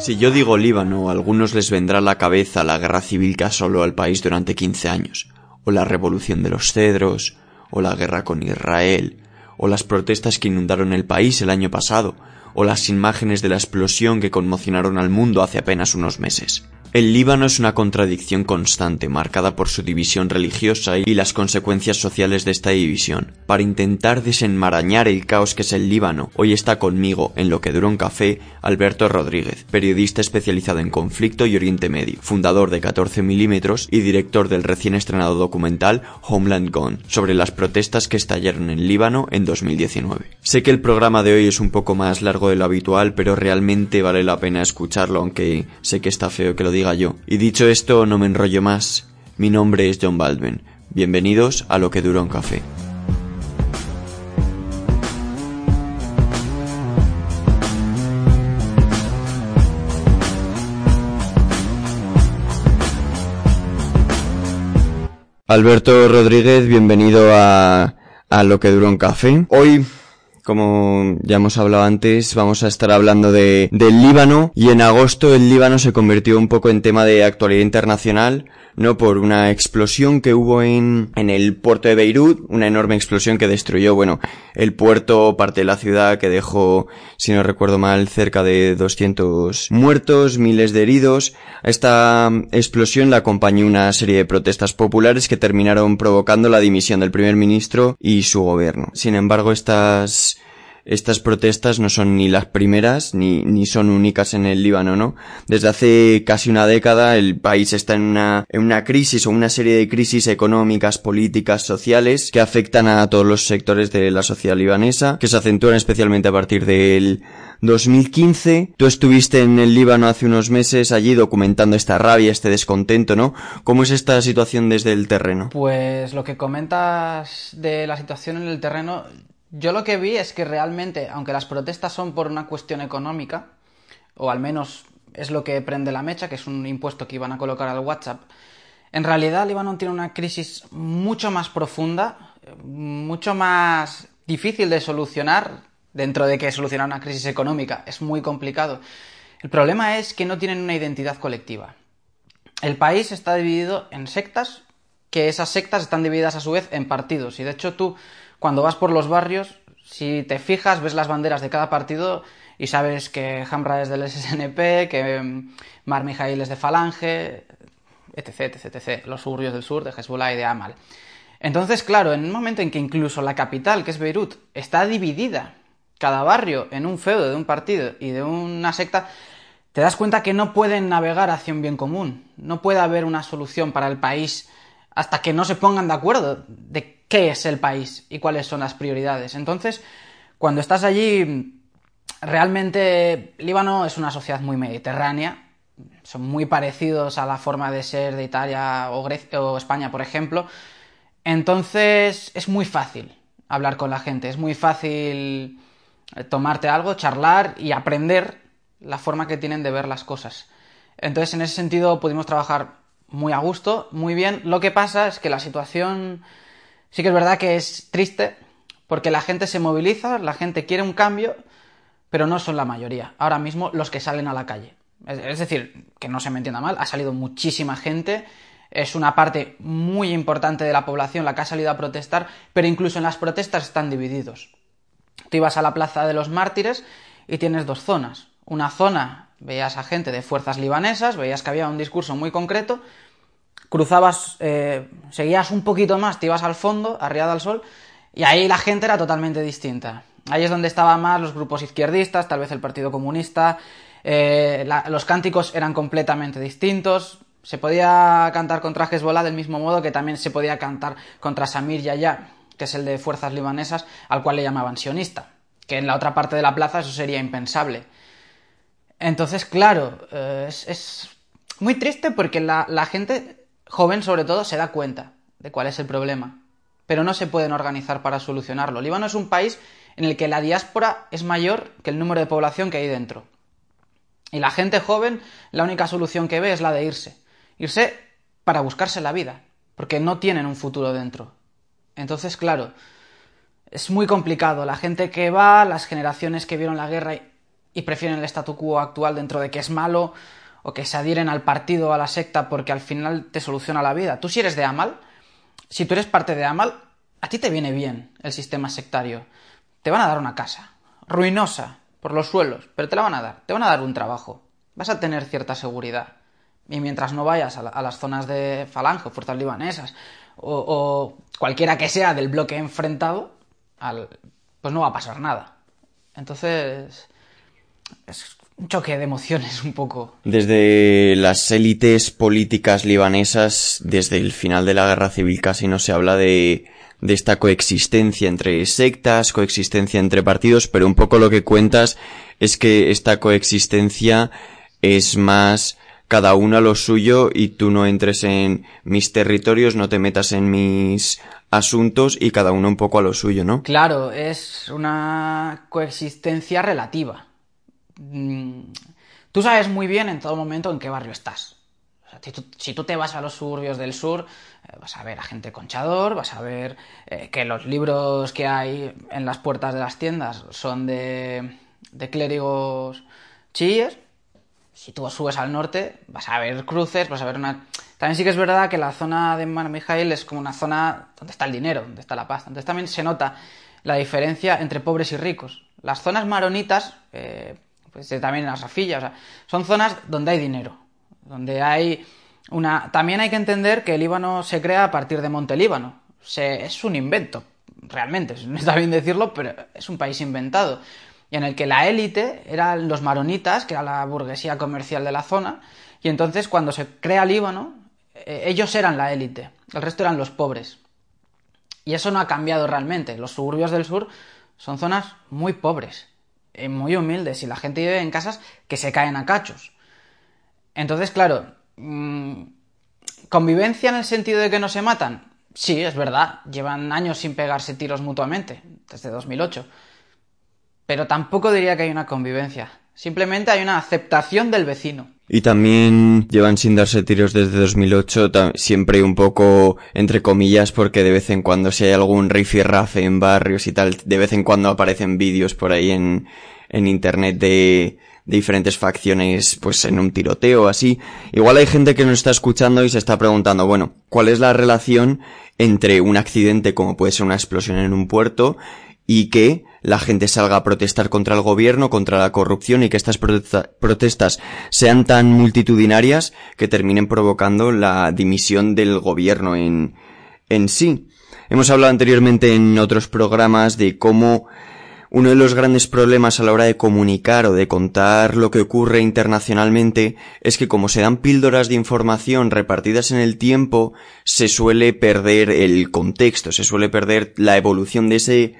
Si yo digo Líbano, a algunos les vendrá a la cabeza la guerra civil que asoló al país durante 15 años, o la revolución de los cedros, o la guerra con Israel, o las protestas que inundaron el país el año pasado, o las imágenes de la explosión que conmocionaron al mundo hace apenas unos meses. El Líbano es una contradicción constante, marcada por su división religiosa y las consecuencias sociales de esta división. Para intentar desenmarañar el caos que es el Líbano, hoy está conmigo, en lo que duró un café, Alberto Rodríguez, periodista especializado en conflicto y Oriente Medio, fundador de 14 milímetros y director del recién estrenado documental Homeland Gone, sobre las protestas que estallaron en Líbano en 2019. Sé que el programa de hoy es un poco más largo de lo habitual, pero realmente vale la pena escucharlo, aunque sé que está feo que lo diga Y dicho esto, no me enrollo más. Mi nombre es John Baldwin. Bienvenidos a Lo que dura un café. Alberto Rodríguez, bienvenido a, a Lo que dura un café. Hoy como ya hemos hablado antes, vamos a estar hablando de, del Líbano y en agosto el Líbano se convirtió un poco en tema de actualidad internacional, ¿no? Por una explosión que hubo en, en el puerto de Beirut, una enorme explosión que destruyó, bueno, el puerto, parte de la ciudad, que dejó, si no recuerdo mal, cerca de 200 muertos, miles de heridos. A esta explosión la acompañó una serie de protestas populares que terminaron provocando la dimisión del primer ministro y su gobierno. Sin embargo, estas estas protestas no son ni las primeras ni, ni son únicas en el Líbano, ¿no? Desde hace casi una década el país está en una, en una crisis o una serie de crisis económicas, políticas, sociales que afectan a todos los sectores de la sociedad libanesa, que se acentúan especialmente a partir del 2015. Tú estuviste en el Líbano hace unos meses allí documentando esta rabia, este descontento, ¿no? ¿Cómo es esta situación desde el terreno? Pues lo que comentas de la situación en el terreno, yo lo que vi es que realmente, aunque las protestas son por una cuestión económica, o al menos es lo que prende la mecha, que es un impuesto que iban a colocar al WhatsApp, en realidad Líbano tiene una crisis mucho más profunda, mucho más difícil de solucionar, dentro de que solucionar una crisis económica es muy complicado. El problema es que no tienen una identidad colectiva. El país está dividido en sectas, que esas sectas están divididas a su vez en partidos, y de hecho tú cuando vas por los barrios, si te fijas, ves las banderas de cada partido y sabes que Hamra es del SSNP, que mm, Mar Mijail es de Falange, etc, etc, etc. Los suburbios del sur de Hezbollah y de Amal. Entonces, claro, en un momento en que incluso la capital, que es Beirut, está dividida, cada barrio, en un feudo de un partido y de una secta, te das cuenta que no pueden navegar hacia un bien común. No puede haber una solución para el país hasta que no se pongan de acuerdo qué es el país y cuáles son las prioridades. Entonces, cuando estás allí, realmente Líbano es una sociedad muy mediterránea, son muy parecidos a la forma de ser de Italia o, España, por ejemplo. Entonces, es muy fácil hablar con la gente, es muy fácil tomarte algo, charlar y aprender la forma que tienen de ver las cosas. Entonces, en ese sentido, pudimos trabajar muy a gusto, muy bien. Lo que pasa es que la situación Sí que es verdad que es triste porque la gente se moviliza, la gente quiere un cambio, pero no son la mayoría. Ahora mismo los que salen a la calle. Es decir, que no se me entienda mal, ha salido muchísima gente, es una parte muy importante de la población la que ha salido a protestar, pero incluso en las protestas están divididos. Tú ibas a la Plaza de los Mártires y tienes dos zonas. Una zona, veías a gente de fuerzas libanesas, veías que había un discurso muy concreto, cruzabas, eh, seguías un poquito más, te ibas al fondo, arriada al sol, y ahí la gente era totalmente distinta. Ahí es donde estaban más los grupos izquierdistas, tal vez el Partido Comunista, eh, los cánticos eran completamente distintos, Se podía cantar contra Hezbollah del mismo modo que también se podía cantar contra Samir Yaya, que es el de fuerzas libanesas, al cual le llamaban sionista. Que en la otra parte de la plaza eso sería impensable. Entonces, claro, eh, es, muy triste porque la, la gente joven, sobre todo, se da cuenta de cuál es el problema. Pero no se pueden organizar para solucionarlo. Líbano es un país en el que la diáspora es mayor que el número de población que hay dentro. Y la gente joven, la única solución que ve es la de irse. Irse para buscarse la vida, porque no tienen un futuro dentro. Entonces, claro, es muy complicado. La gente que va, las generaciones que vieron la guerra y, prefieren el statu quo actual dentro de que es malo, o que se adhieren al partido o a la secta porque al final te soluciona la vida. Tú si eres de Amal, si tú eres parte de Amal, a ti te viene bien el sistema sectario. Te van a dar una casa, ruinosa, por los suelos, pero te la van a dar, te van a dar un trabajo, vas a tener cierta seguridad. Y mientras no vayas a, las zonas de falange, fuerzas libanesas, o, cualquiera que sea del bloque enfrentado, pues no va a pasar nada. Entonces, es un choque de emociones un poco. Desde las élites políticas libanesas, desde el final de la guerra civil casi no se habla de de esta coexistencia entre sectas, coexistencia entre partidos, pero un poco lo que cuentas es que esta coexistencia es más cada uno a lo suyo y tú no entres en mis territorios, no te metas en mis asuntos y cada uno un poco a lo suyo, ¿no? Claro, es una coexistencia relativa. Mm, tú sabes muy bien en todo momento en qué barrio estás. si, tú, te vas a los suburbios del sur, eh, vas a ver a gente conchador, vas a ver eh, que los libros que hay en las puertas de las tiendas son de, de clérigos chiíes. Si tú subes al norte, vas a ver cruces, vas a ver una... También sí que es verdad que la zona de Man Mijail es como una zona donde está el dinero, donde está la paz. Entonces también se nota la diferencia entre pobres y ricos. Las zonas maronitas, eh, pues también en las rafillas, o sea, son zonas donde hay dinero, donde hay una, también hay que entender que el Líbano se crea a partir de Monte Líbano. es un invento, realmente, no está bien decirlo, pero es un país inventado. Y en el que la élite eran los maronitas, que era la burguesía comercial de la zona, y entonces cuando se crea Líbano, eh, ellos eran la élite, el resto eran los pobres. Y eso no ha cambiado realmente. Los suburbios del sur son zonas muy pobres, muy humildes, y la gente vive en casas que se caen a cachos. Entonces, claro, Mm, ¿Convivencia en el sentido de que no se matan? Sí, es verdad. Llevan años sin pegarse tiros mutuamente, desde 2008. Pero tampoco diría que hay una convivencia. Simplemente hay una aceptación del vecino. Y también llevan sin darse tiros desde 2008, siempre un poco entre comillas, porque de vez en cuando si hay algún rifirrafe en barrios y tal, de vez en cuando aparecen vídeos por ahí en, en internet de, de diferentes facciones pues en un tiroteo así. Igual hay gente que nos está escuchando y se está preguntando, bueno, ¿cuál es la relación entre un accidente como puede ser una explosión en un puerto y que la gente salga a protestar contra el gobierno, contra la corrupción y que estas protestas sean tan multitudinarias que terminen provocando la dimisión del gobierno en, en sí. Hemos hablado anteriormente en otros programas de cómo uno de los grandes problemas a la hora de comunicar o de contar lo que ocurre internacionalmente es que como se dan píldoras de información repartidas en el tiempo, se suele perder el contexto, se suele perder la evolución de ese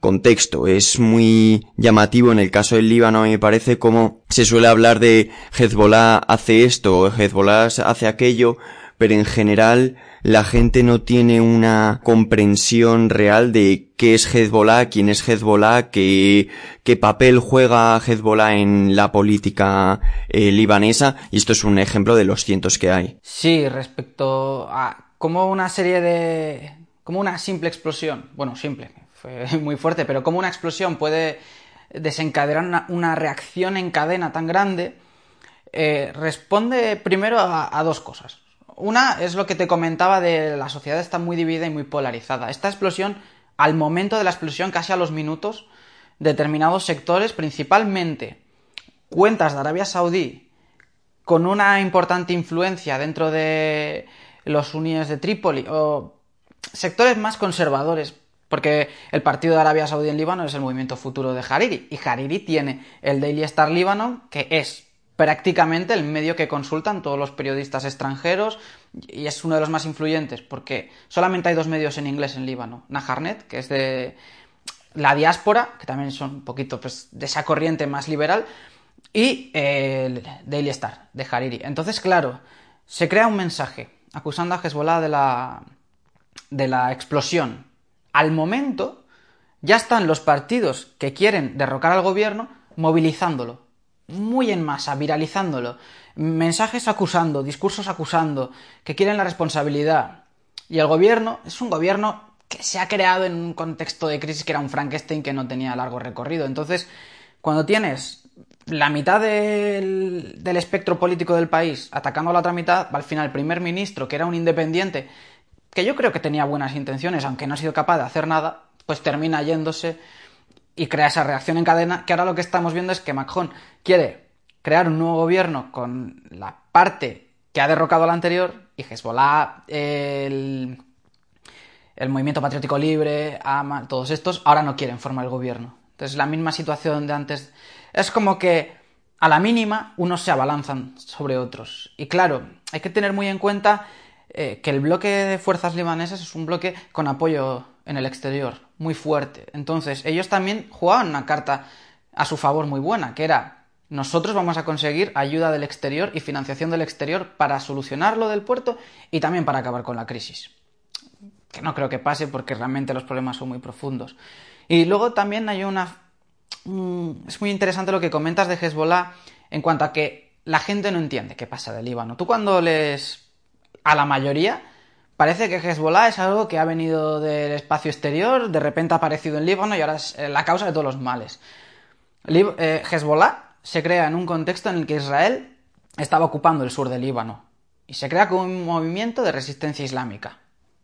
contexto. Es muy llamativo en el caso del Líbano, me parece, como se suele hablar de Hezbollah hace esto Hezbollah hace aquello, pero en general la gente no tiene una comprensión real de qué es Hezbollah, quién es Hezbollah, qué, qué papel juega Hezbollah en la política eh, libanesa, y esto es un ejemplo de los cientos que hay. Sí, respecto a como una serie de... como una simple explosión, bueno, simple, fue muy fuerte, pero como una explosión puede desencadenar una, reacción en cadena tan grande, eh, responde primero a dos cosas. Una es lo que te comentaba de la sociedad está muy dividida y muy polarizada. Esta explosión, al momento de la explosión, casi a los minutos, determinados sectores, principalmente cuentas de Arabia Saudí, con una importante influencia dentro de los uníes de Trípoli, o sectores más conservadores, porque el partido de Arabia Saudí en Líbano es el movimiento futuro de Hariri, y Hariri tiene el Daily Star Líbano, que es prácticamente el medio que consultan todos los periodistas extranjeros y es uno de los más influyentes porque solamente hay dos medios en inglés en Líbano. Naharnet, que es de la diáspora, que también son un poquito pues, de esa corriente más liberal, y el Daily Star, de Hariri. Entonces, claro, se crea un mensaje acusando a Hezbollah de la, de la explosión. Al momento, ya están los partidos que quieren derrocar al gobierno movilizándolo, muy en masa, viralizándolo. Mensajes acusando, discursos acusando, que quieren la responsabilidad. Y el gobierno es un gobierno que se ha creado en un contexto de crisis que era un Frankenstein que no tenía largo recorrido. Entonces, cuando tienes la mitad del, espectro político del país atacando a la otra mitad, al final el primer ministro, que era un independiente, que yo creo que tenía buenas intenciones, aunque no ha sido capaz de hacer nada, pues termina yéndose y crea esa reacción en cadena, que ahora lo que estamos viendo es que Macron quiere crear un nuevo gobierno con la parte que ha derrocado al anterior y Hezbollah, el, el Movimiento Patriótico Libre, AMA, todos estos, ahora no quieren formar el gobierno. Entonces la misma situación de antes es como que a la mínima unos se abalanzan sobre otros. Y claro, hay que tener muy en cuenta eh, que el bloque de fuerzas libanesas es un bloque con apoyo en el exterior, muy fuerte. Entonces, ellos también jugaban una carta a su favor muy buena, que era nosotros vamos a conseguir ayuda del exterior y financiación del exterior para solucionar lo del puerto y también para acabar con la crisis. Que no creo que pase porque realmente los problemas son muy profundos. Y luego también hay una Mm, es muy interesante lo que comentas de Hezbollah en cuanto a que la gente no entiende qué pasa del Líbano. Tú cuando lees a la mayoría, parece que Hezbollah es algo que ha venido del espacio exterior, de repente ha aparecido en Líbano y ahora es eh, la causa de todos los males. Eh, Hezbollah se crea en un contexto en el que Israel estaba ocupando el sur del Líbano y se crea como un movimiento de resistencia islámica,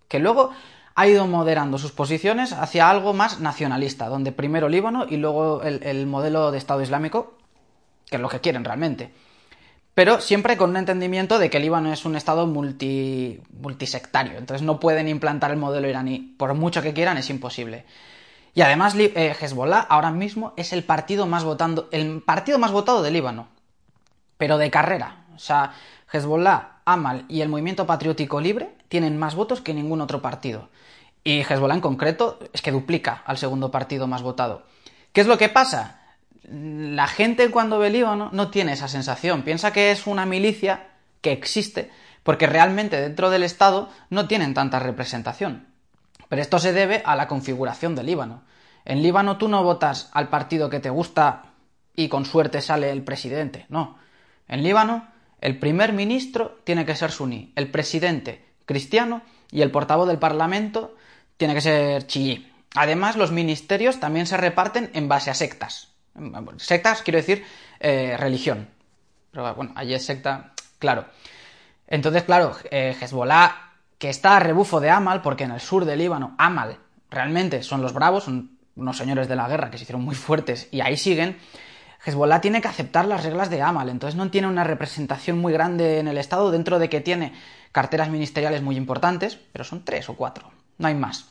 que luego ha ido moderando sus posiciones hacia algo más nacionalista, donde primero Líbano y luego el, modelo de Estado Islámico, que es lo que quieren realmente. Pero siempre con un entendimiento de que Líbano es un Estado multi, multisectario, entonces no pueden implantar el modelo iraní, por mucho que quieran, es imposible. Y además eh, Hezbollah ahora mismo es el partido más votando, el partido más votado de Líbano, pero de carrera. O sea, Hezbollah, Amal y el Movimiento Patriótico Libre tienen más votos que ningún otro partido. Y Hezbollah en concreto es que duplica al segundo partido más votado. ¿Qué es lo que pasa? La gente cuando ve Líbano no tiene esa sensación. Piensa que es una milicia que existe, porque realmente dentro del Estado no tienen tanta representación. Pero esto se debe a la configuración del Líbano. En Líbano tú no votas al partido que te gusta y con suerte sale el presidente. No. En Líbano el primer ministro tiene que ser suní, el presidente cristiano y el portavoz del parlamento tiene que ser chií. Además, los ministerios también se reparten en base a sectas. Sectas quiero decir eh, religión. Pero bueno, allí es secta, claro. Entonces, claro, eh, Hezbollah, que está a rebufo de Amal, porque en el sur del Líbano, Amal realmente son los bravos, son unos señores de la guerra que se hicieron muy fuertes y ahí siguen. Hezbollah tiene que aceptar las reglas de Amal, entonces no tiene una representación muy grande en el Estado, dentro de que tiene carteras ministeriales muy importantes, pero son tres o cuatro no hay más.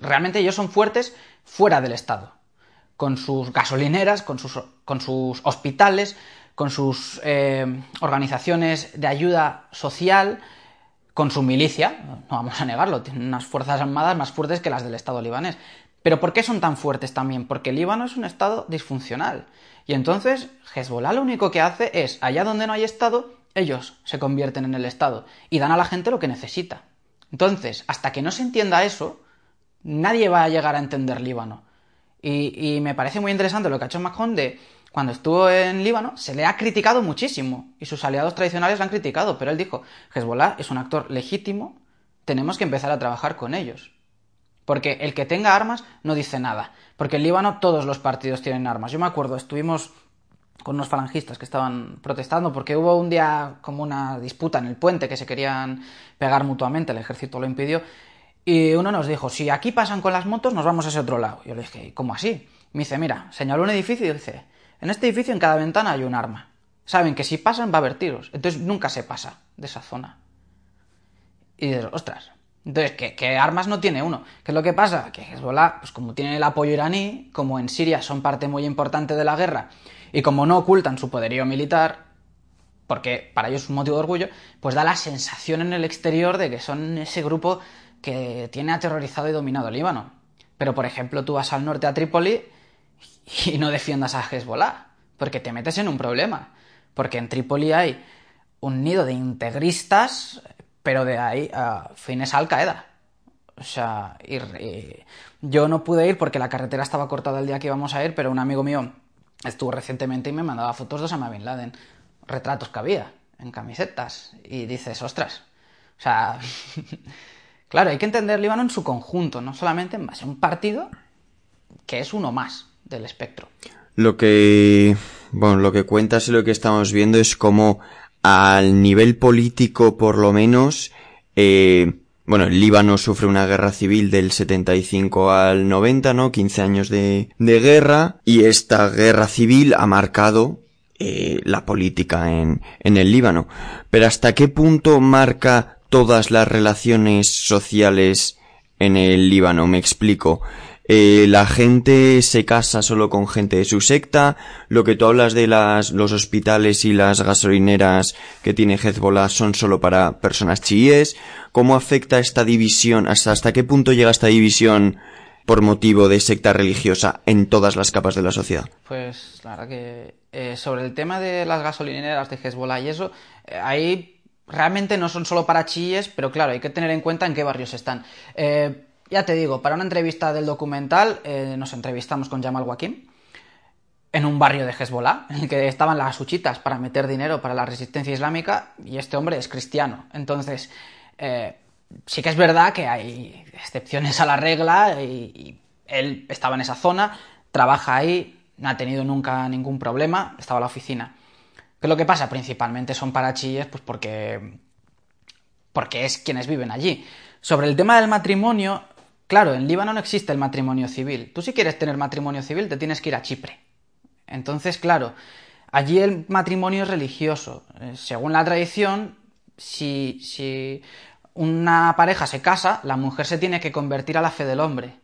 realmente ellos son fuertes fuera del Estado, con sus gasolineras, con sus, con sus hospitales, con sus eh, organizaciones de ayuda social, con su milicia, no vamos a negarlo, tienen unas fuerzas armadas más fuertes que las del Estado libanés. Pero ¿por qué son tan fuertes también? Porque el Líbano es un Estado disfuncional. Y entonces Hezbollah lo único que hace es, allá donde no hay Estado, ellos se convierten en el Estado y dan a la gente lo que necesita. Entonces, hasta que no se entienda eso, nadie va a llegar a entender Líbano. Y, me parece muy interesante lo que ha hecho Macron de cuando estuvo en Líbano, se le ha criticado muchísimo y sus aliados tradicionales lo han criticado, pero él dijo, Hezbollah es un actor legítimo, tenemos que empezar a trabajar con ellos. Porque el que tenga armas no dice nada. Porque en Líbano todos los partidos tienen armas. Yo me acuerdo, estuvimos con unos falangistas que estaban protestando porque hubo un día como una disputa en el puente que se querían pegar mutuamente, el ejército lo impidió, y uno nos dijo, si aquí pasan con las motos, nos vamos a ese otro lado. Yo le dije, ¿cómo así? Me dice, mira, señaló un edificio y dice, en este edificio en cada ventana hay un arma. Saben que si pasan va a haber tiros, entonces nunca se pasa de esa zona. Y dices, ostras, Entonces, ¿qué, armas no tiene uno? ¿Qué es lo que pasa? Que Hezbollah, pues como tiene el apoyo iraní, como en Siria son parte muy importante de la guerra, y como no ocultan su poderío militar, porque para ellos es un motivo de orgullo, pues da la sensación en el exterior de que son ese grupo que tiene aterrorizado y dominado el Líbano. Pero, por ejemplo, tú vas al norte a Trípoli y no defiendas a Hezbollah, porque te metes en un problema. Porque en Trípoli hay un nido de integristas pero de ahí a fines Al Qaeda. O sea, yo no pude ir porque la carretera estaba cortada el día que íbamos a ir, pero un amigo mío estuvo recientemente y me mandaba fotos de Osama Bin Laden, retratos que había en camisetas, y dices, ostras, o sea, claro, hay que entender Líbano en su conjunto, no solamente en base a un partido que es uno más del espectro. Lo que, bueno, lo que cuentas y lo que estamos viendo es cómo al nivel político por lo menos, eh, bueno, el Líbano sufre una guerra civil del 75 al 90, ¿no? 15 años de, guerra y esta guerra civil ha marcado eh, la política en, en el Líbano. Pero ¿hasta qué punto marca todas las relaciones sociales en el Líbano? Me explico. Eh, la gente se casa solo con gente de su secta, lo que tú hablas de las, los hospitales y las gasolineras que tiene Hezbollah son solo para personas chiíes, ¿cómo afecta esta división, hasta, hasta qué punto llega esta división por motivo de secta religiosa en todas las capas de la sociedad? Pues la verdad que eh, sobre el tema de las gasolineras de Hezbollah y eso, eh, ahí realmente no son solo para chiíes, pero claro, hay que tener en cuenta en qué barrios están. Eh, ya te digo, para una entrevista del documental eh, nos entrevistamos con Jamal Wakim en un barrio de Hezbollah, en el que estaban las huchitas para meter dinero para la resistencia islámica y este hombre es cristiano. Entonces, eh, sí que es verdad que hay excepciones a la regla y, él estaba en esa zona, trabaja ahí, no ha tenido nunca ningún problema, estaba en la oficina. ¿Qué es lo que pasa? Principalmente son para chiíes, pues porque, porque es quienes viven allí. Sobre el tema del matrimonio, Claro, en Líbano no existe el matrimonio civil. Tú si quieres tener matrimonio civil te tienes que ir a Chipre. Entonces, claro, allí el matrimonio es religioso. Eh, según la tradición, si, si una pareja se casa, la mujer se tiene que convertir a la fe del hombre.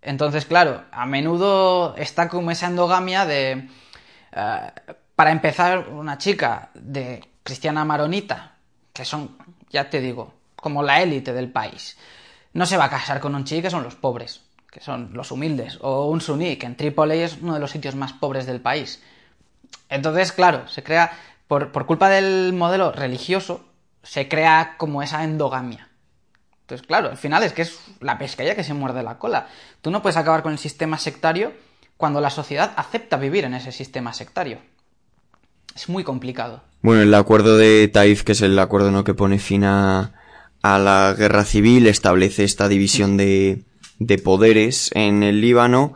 Entonces, claro, a menudo está como esa endogamia de... Eh, para empezar, una chica de cristiana maronita, que son, ya te digo, como la élite del país, no se va a casar con un chií que son los pobres, que son los humildes, o un suní, que en Trípoli es uno de los sitios más pobres del país. Entonces, claro, se crea, por, culpa del modelo religioso, se crea como esa endogamia. Entonces, claro, al final es que es la pescadilla que se muerde la cola. Tú no puedes acabar con el sistema sectario cuando la sociedad acepta vivir en ese sistema sectario. Es muy complicado. Bueno, el acuerdo de Taif, que es el acuerdo ¿no? que pone fin a, la guerra civil, establece esta división de, de poderes en el Líbano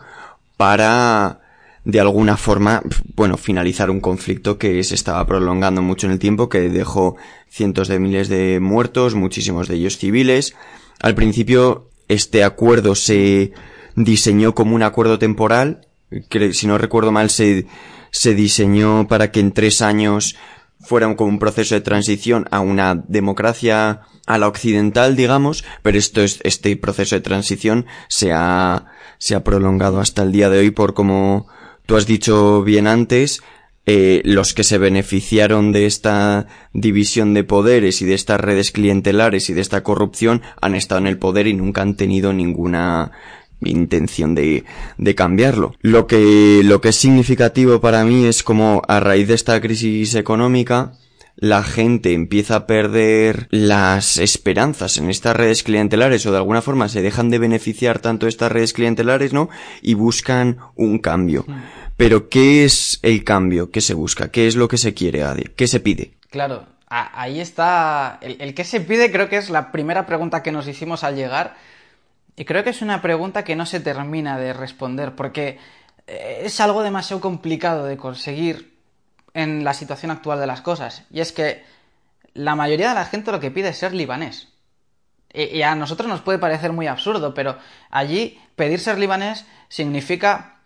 para de alguna forma, bueno, finalizar un conflicto que se estaba prolongando mucho en el tiempo, que dejó cientos de miles de muertos, muchísimos de ellos civiles. Al principio, este acuerdo se diseñó como un acuerdo temporal, que si no recuerdo mal se, se diseñó para que en tres años fuera como un proceso de transición a una democracia a la occidental, digamos, pero esto es, este proceso de transición se ha, se ha prolongado hasta el día de hoy por como tú has dicho bien antes, eh, los que se beneficiaron de esta división de poderes y de estas redes clientelares y de esta corrupción han estado en el poder y nunca han tenido ninguna intención de, de cambiarlo. Lo que, lo que es significativo para mí es como a raíz de esta crisis económica, la gente empieza a perder las esperanzas en estas redes clientelares o de alguna forma se dejan de beneficiar tanto estas redes clientelares, ¿no? Y buscan un cambio. Pero ¿qué es el cambio que se busca? ¿Qué es lo que se quiere, Adi? ¿Qué se pide? Claro, ahí está. El, el que se pide creo que es la primera pregunta que nos hicimos al llegar. Y creo que es una pregunta que no se termina de responder porque eh, es algo demasiado complicado de conseguir en la situación actual de las cosas. Y es que la mayoría de la gente lo que pide es ser libanés. Y, a nosotros nos puede parecer muy absurdo, pero allí pedir ser libanés significa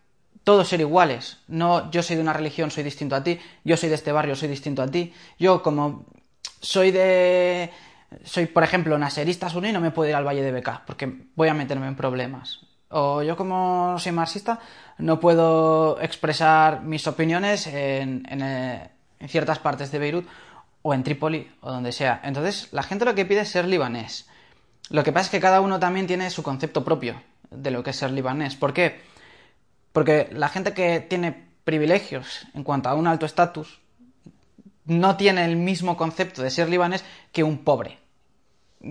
todos ser iguales. No yo soy de una religión, soy distinto a ti, yo soy de este barrio, soy distinto a ti. Yo como soy de soy, por ejemplo, naserista suní y no me puedo ir al Valle de Beca porque voy a meterme en problemas. O yo como soy marxista no puedo expresar mis opiniones en, en, ciertas partes de Beirut o en Trípoli o donde sea. Entonces la gente lo que pide es ser libanés. Lo que pasa es que cada uno también tiene su concepto propio de lo que es ser libanés. ¿Por qué? Porque la gente que tiene privilegios en cuanto a un alto estatus no tiene el mismo concepto de ser libanés que un pobre,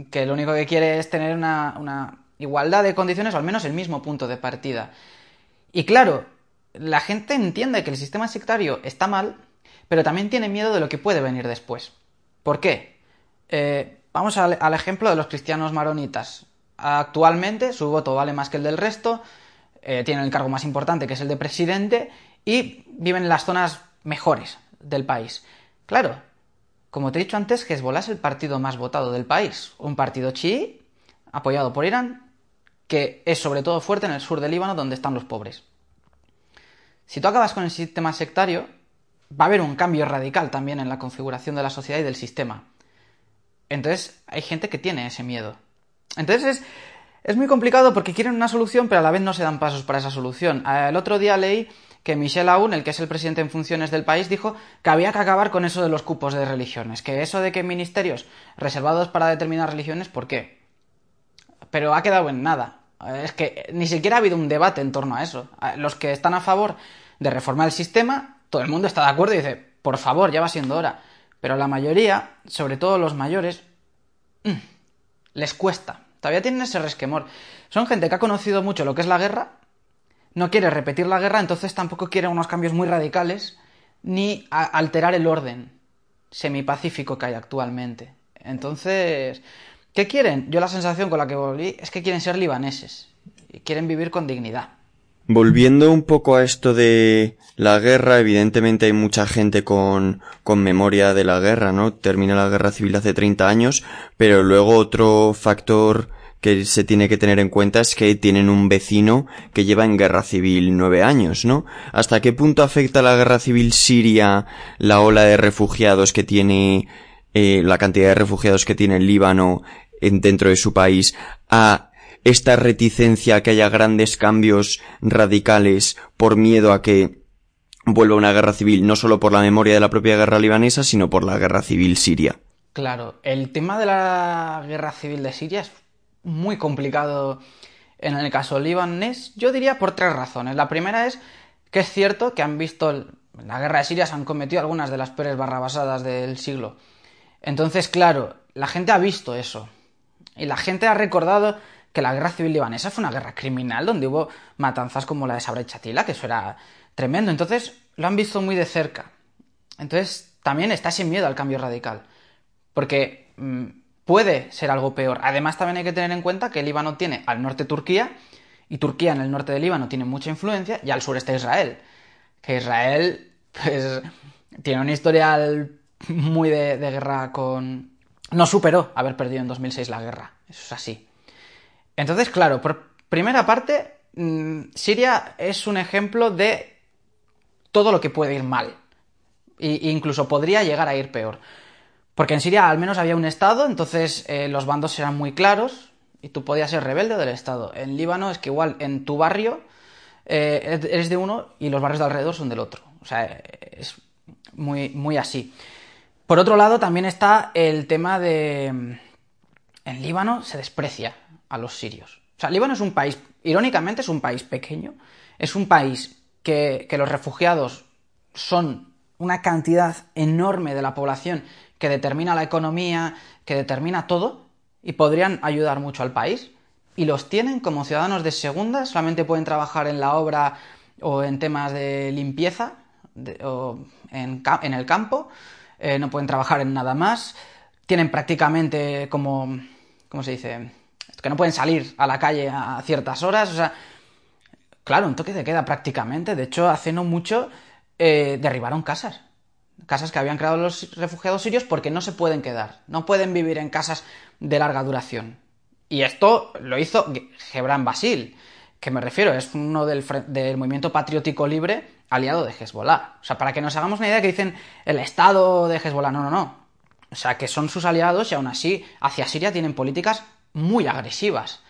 que lo único que quiere es tener una, igualdad de condiciones o al menos el mismo punto de partida. Y claro, la gente entiende que el sistema sectario está mal, pero también tiene miedo de lo que puede venir después. ¿Por qué? Eh, vamos al, ejemplo de los cristianos maronitas. Actualmente su voto vale más que el del resto, eh, tienen el cargo más importante que es el de presidente y viven en las zonas mejores del país. Claro, como te he dicho antes, Hezbollah es el partido más votado del país, un partido chií apoyado por Irán, que es sobre todo fuerte en el sur del Líbano donde están los pobres. Si tú acabas con el sistema sectario, va a haber un cambio radical también en la configuración de la sociedad y del sistema. Entonces hay gente que tiene ese miedo. Entonces es, es muy complicado porque quieren una solución, pero a la vez no se dan pasos para esa solución. El otro día leí que Michel Aoun, el que es el presidente en funciones del país, dijo que había que acabar con eso de los cupos de religiones, que eso de que ministerios reservados para determinadas religiones, ¿por qué? Pero ha quedado en nada. Es que ni siquiera ha habido un debate en torno a eso. Los que están a favor de reformar el sistema, todo el mundo está de acuerdo y dice, por favor, ya va siendo hora. Pero la mayoría, sobre todo los mayores, mm, les cuesta. Todavía tienen ese resquemor. Son gente que ha conocido mucho lo que es la guerra no quiere repetir la guerra, entonces tampoco quiere unos cambios muy radicales ni alterar el orden semipacífico que hay actualmente. Entonces, ¿qué quieren? Yo la sensación con la que volví es que quieren ser libaneses y quieren vivir con dignidad. Volviendo un poco a esto de la guerra, evidentemente hay mucha gente con, con memoria de la guerra, ¿no? Termina la guerra civil hace 30 años, pero luego otro factor que se tiene que tener en cuenta es que tienen un vecino que lleva en guerra civil nueve años, ¿no? ¿Hasta qué punto afecta la guerra civil siria la ola de refugiados que tiene, eh, la cantidad de refugiados que tiene el Líbano en, dentro de su país a esta reticencia a que haya grandes cambios radicales por miedo a que vuelva una guerra civil, no solo por la memoria de la propia guerra libanesa, sino por la guerra civil siria? Claro, el tema de la guerra civil de Siria es muy complicado en el caso libanés, yo diría por tres razones. La primera es que es cierto que han visto en la guerra de Siria se han cometido algunas de las peores barrabasadas del siglo. Entonces, claro, la gente ha visto eso. Y la gente ha recordado que la guerra civil libanesa fue una guerra criminal donde hubo matanzas como la de Sabra y Chatila, que eso era tremendo. Entonces, lo han visto muy de cerca. Entonces, también está ese miedo al cambio radical. Porque mm, puede ser algo peor. Además, también hay que tener en cuenta que el Líbano tiene al norte Turquía, y Turquía en el norte del Líbano tiene mucha influencia, y al sur está Israel. Que Israel, pues, tiene un historial muy de, guerra con... No superó haber perdido en 2006 la guerra. Eso es así. Entonces, claro, por primera parte, mm, Siria es un ejemplo de todo lo que puede ir mal. E incluso podría llegar a ir peor. Porque en Siria al menos había un Estado, entonces eh, los bandos eran muy claros y tú podías ser rebelde del Estado. En Líbano es que igual en tu barrio eh, eres de uno y los barrios de alrededor son del otro. O sea, es muy, muy así. Por otro lado, también está el tema de... En Líbano se desprecia a los sirios. O sea, Líbano es un país, irónicamente es un país pequeño, es un país que los refugiados son una cantidad enorme de la población que determina la economía, que determina todo, y podrían ayudar mucho al país. Y los tienen como ciudadanos de segunda, solamente pueden trabajar en la obra o en temas de limpieza o en, el campo, eh, no pueden trabajar en nada más, tienen prácticamente como, ¿cómo se dice? Que no pueden salir a la calle a ciertas horas, o sea, claro, un toque de queda prácticamente, de hecho, hace no mucho eh, derribaron casas casas que habían creado los refugiados sirios porque no se pueden quedar, no pueden vivir en casas de larga duración. Y esto lo hizo Gebran Basil, que me refiero, es uno del, del, movimiento patriótico libre aliado de Hezbollah. O sea, para que nos hagamos una idea que dicen el Estado de Hezbollah, no, no, no. O sea, que son sus aliados y aún así hacia Siria tienen políticas muy agresivas.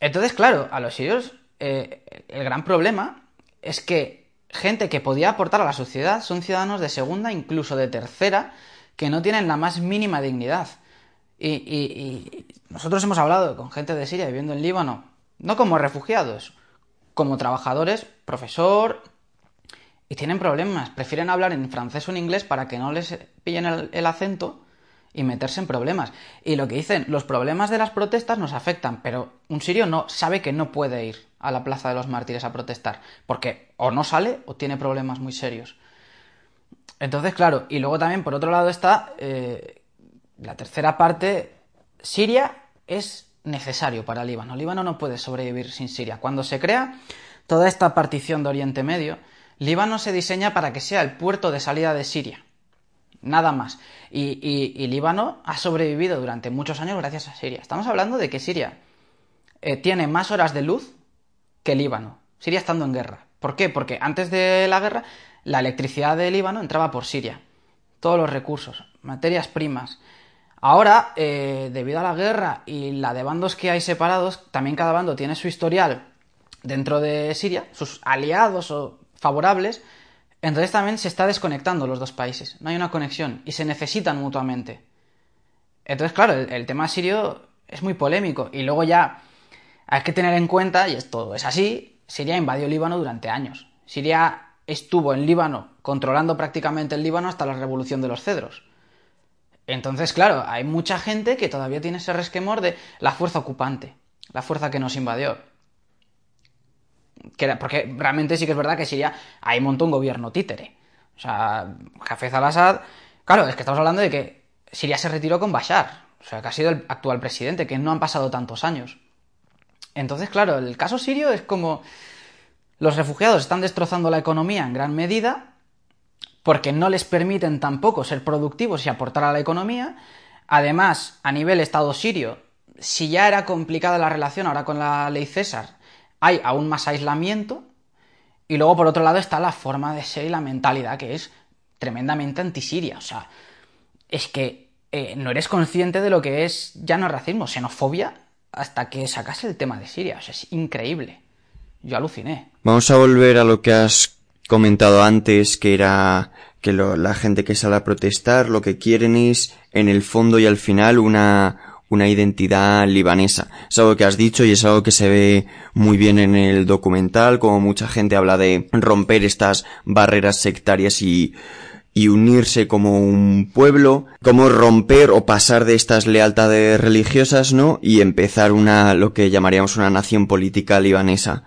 Entonces, claro, a los sirios eh, el gran problema es que gente que podía aportar a la sociedad son ciudadanos de segunda, incluso de tercera, que no tienen la más mínima dignidad. Y, nosotros hemos hablado con gente de Siria viviendo en Líbano, no como refugiados, como trabajadores, profesor, y tienen problemas. Prefieren hablar en francés o en inglés para que no les pillen el, acento y meterse en problemas. Y lo que dicen, los problemas de las protestas nos afectan, pero un sirio no sabe que no puede ir a la Plaza de los Mártires a protestar, porque o no sale o tiene problemas muy serios. Entonces, claro, y luego también por otro lado está eh, la tercera parte, Siria es necesario para Líbano. Líbano no puede sobrevivir sin Siria. Cuando se crea toda esta partición de Oriente Medio, Líbano se diseña para que sea el puerto de salida de Siria. Nada más. Y, Líbano ha sobrevivido durante muchos años gracias a Siria. Estamos hablando de que Siria eh, tiene más horas de luz que Líbano. Siria estando en guerra. ¿Por qué? Porque antes de la guerra la electricidad de Líbano entraba por Siria. Todos los recursos, materias primas, Ahora, eh, debido a la guerra y la de bandos que hay separados, también cada bando tiene su historial dentro de Siria, sus aliados o favorables, entonces también se está desconectando los dos países. No hay una conexión y se necesitan mutuamente. Entonces, claro, el, tema sirio es muy polémico y luego ya hay que tener en cuenta, y esto es así, Siria invadió Líbano durante años. Siria estuvo en Líbano controlando prácticamente el Líbano hasta la revolución de los cedros. Entonces, claro, hay mucha gente que todavía tiene ese resquemor de la fuerza ocupante, la fuerza que nos invadió. porque realmente sí que es verdad que Siria ahí montó un gobierno títere. O sea, Hafez al-Assad. Claro, es que estamos hablando de que Siria se retiró con Bashar, o sea, que ha sido el actual presidente, que no han pasado tantos años. Entonces, claro, el caso sirio es como los refugiados están destrozando la economía en gran medida porque no les permiten tampoco ser productivos y aportar a la economía. Además, a nivel Estado sirio, si ya era complicada la relación ahora con la ley César, hay aún más aislamiento. Y luego, por otro lado, está la forma de ser y la mentalidad que es tremendamente antisiria. O sea, es que eh, no eres consciente de lo que es ya no racismo, xenofobia, hasta que sacas el tema de Siria. O sea, es increíble. Yo aluciné. Vamos a volver a lo que has comentado antes, que era que la gente que sale a protestar lo que quieren es, en el fondo y al final, una, una identidad libanesa. Es algo que has dicho y es algo que se ve muy bien en el documental, como mucha gente habla de romper estas barreras sectarias y, y unirse como un pueblo, como romper o pasar de estas lealtades religiosas, ¿no? Y empezar una, lo que llamaríamos una nación política libanesa.